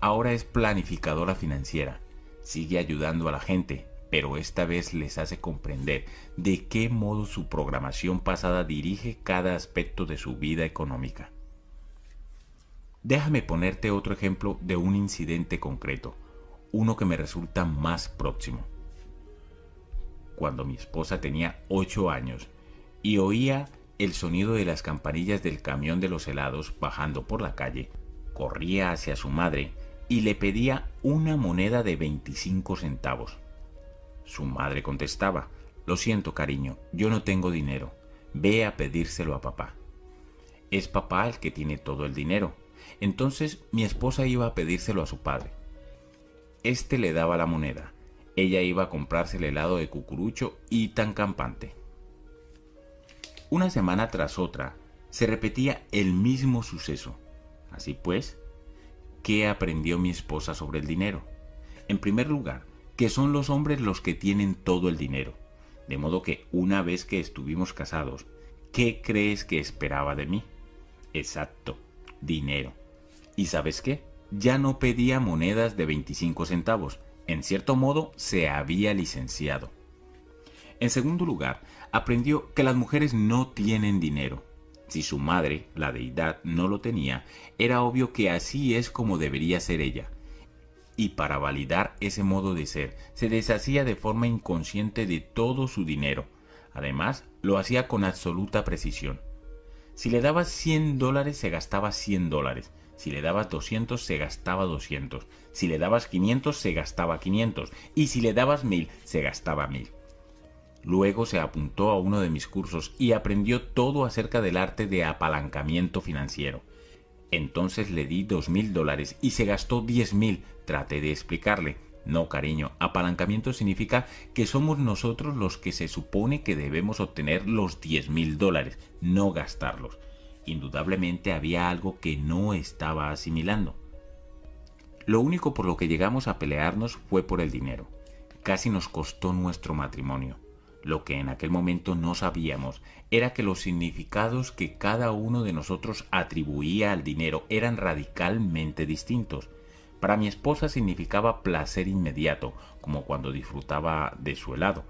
Ahora es planificadora financiera. Sigue ayudando a la gente, pero esta vez les hace comprender de qué modo su programación pasada dirige cada aspecto de su vida económica. Déjame ponerte otro ejemplo de un incidente concreto, uno que me resulta más próximo. Cuando mi esposa tenía 8 años y oía el sonido de las campanillas del camión de los helados bajando por la calle, corría hacia su madre y le pedía una moneda de 25 centavos. Su madre contestaba, Lo siento, cariño, yo no tengo dinero. Ve a pedírselo a papá. Es papá el que tiene todo el dinero. Entonces mi esposa iba a pedírselo a su padre. Este le daba la moneda. Ella iba a comprarse el helado de cucurucho y tan campante. Una semana tras otra se repetía el mismo suceso. Así pues, ¿qué aprendió mi esposa sobre el dinero? En primer lugar, que son los hombres los que tienen todo el dinero. De modo que una vez que estuvimos casados, ¿qué crees que esperaba de mí? Exacto, dinero. ¿Y sabes qué? Ya no pedía monedas de 25 centavos. En cierto modo, se había licenciado. En segundo lugar, aprendió que las mujeres no tienen dinero. Si su madre, la deidad, no lo tenía, era obvio que así es como debería ser ella y para validar ese modo de ser, se deshacía de forma inconsciente de todo su dinero. Además, lo hacía con absoluta precisión. Si le dabas 100 dólares, se gastaba 100 dólares. Si le dabas 200, se gastaba 200. Si le dabas 500, se gastaba 500. Y si le dabas 1000, se gastaba 1000. Luego se apuntó a uno de mis cursos y aprendió todo acerca del arte de apalancamiento financiero. Entonces le di dos mil dólares y se gastó diez mil. Traté de explicarle. No, cariño, apalancamiento significa que somos nosotros los que se supone que debemos obtener los diez mil dólares, no gastarlos. Indudablemente había algo que no estaba asimilando. Lo único por lo que llegamos a pelearnos fue por el dinero. Casi nos costó nuestro matrimonio. Lo que en aquel momento no sabíamos era que los significados que cada uno de nosotros atribuía al dinero eran radicalmente distintos. Para mi esposa significaba placer inmediato, como cuando disfrutaba de su helado.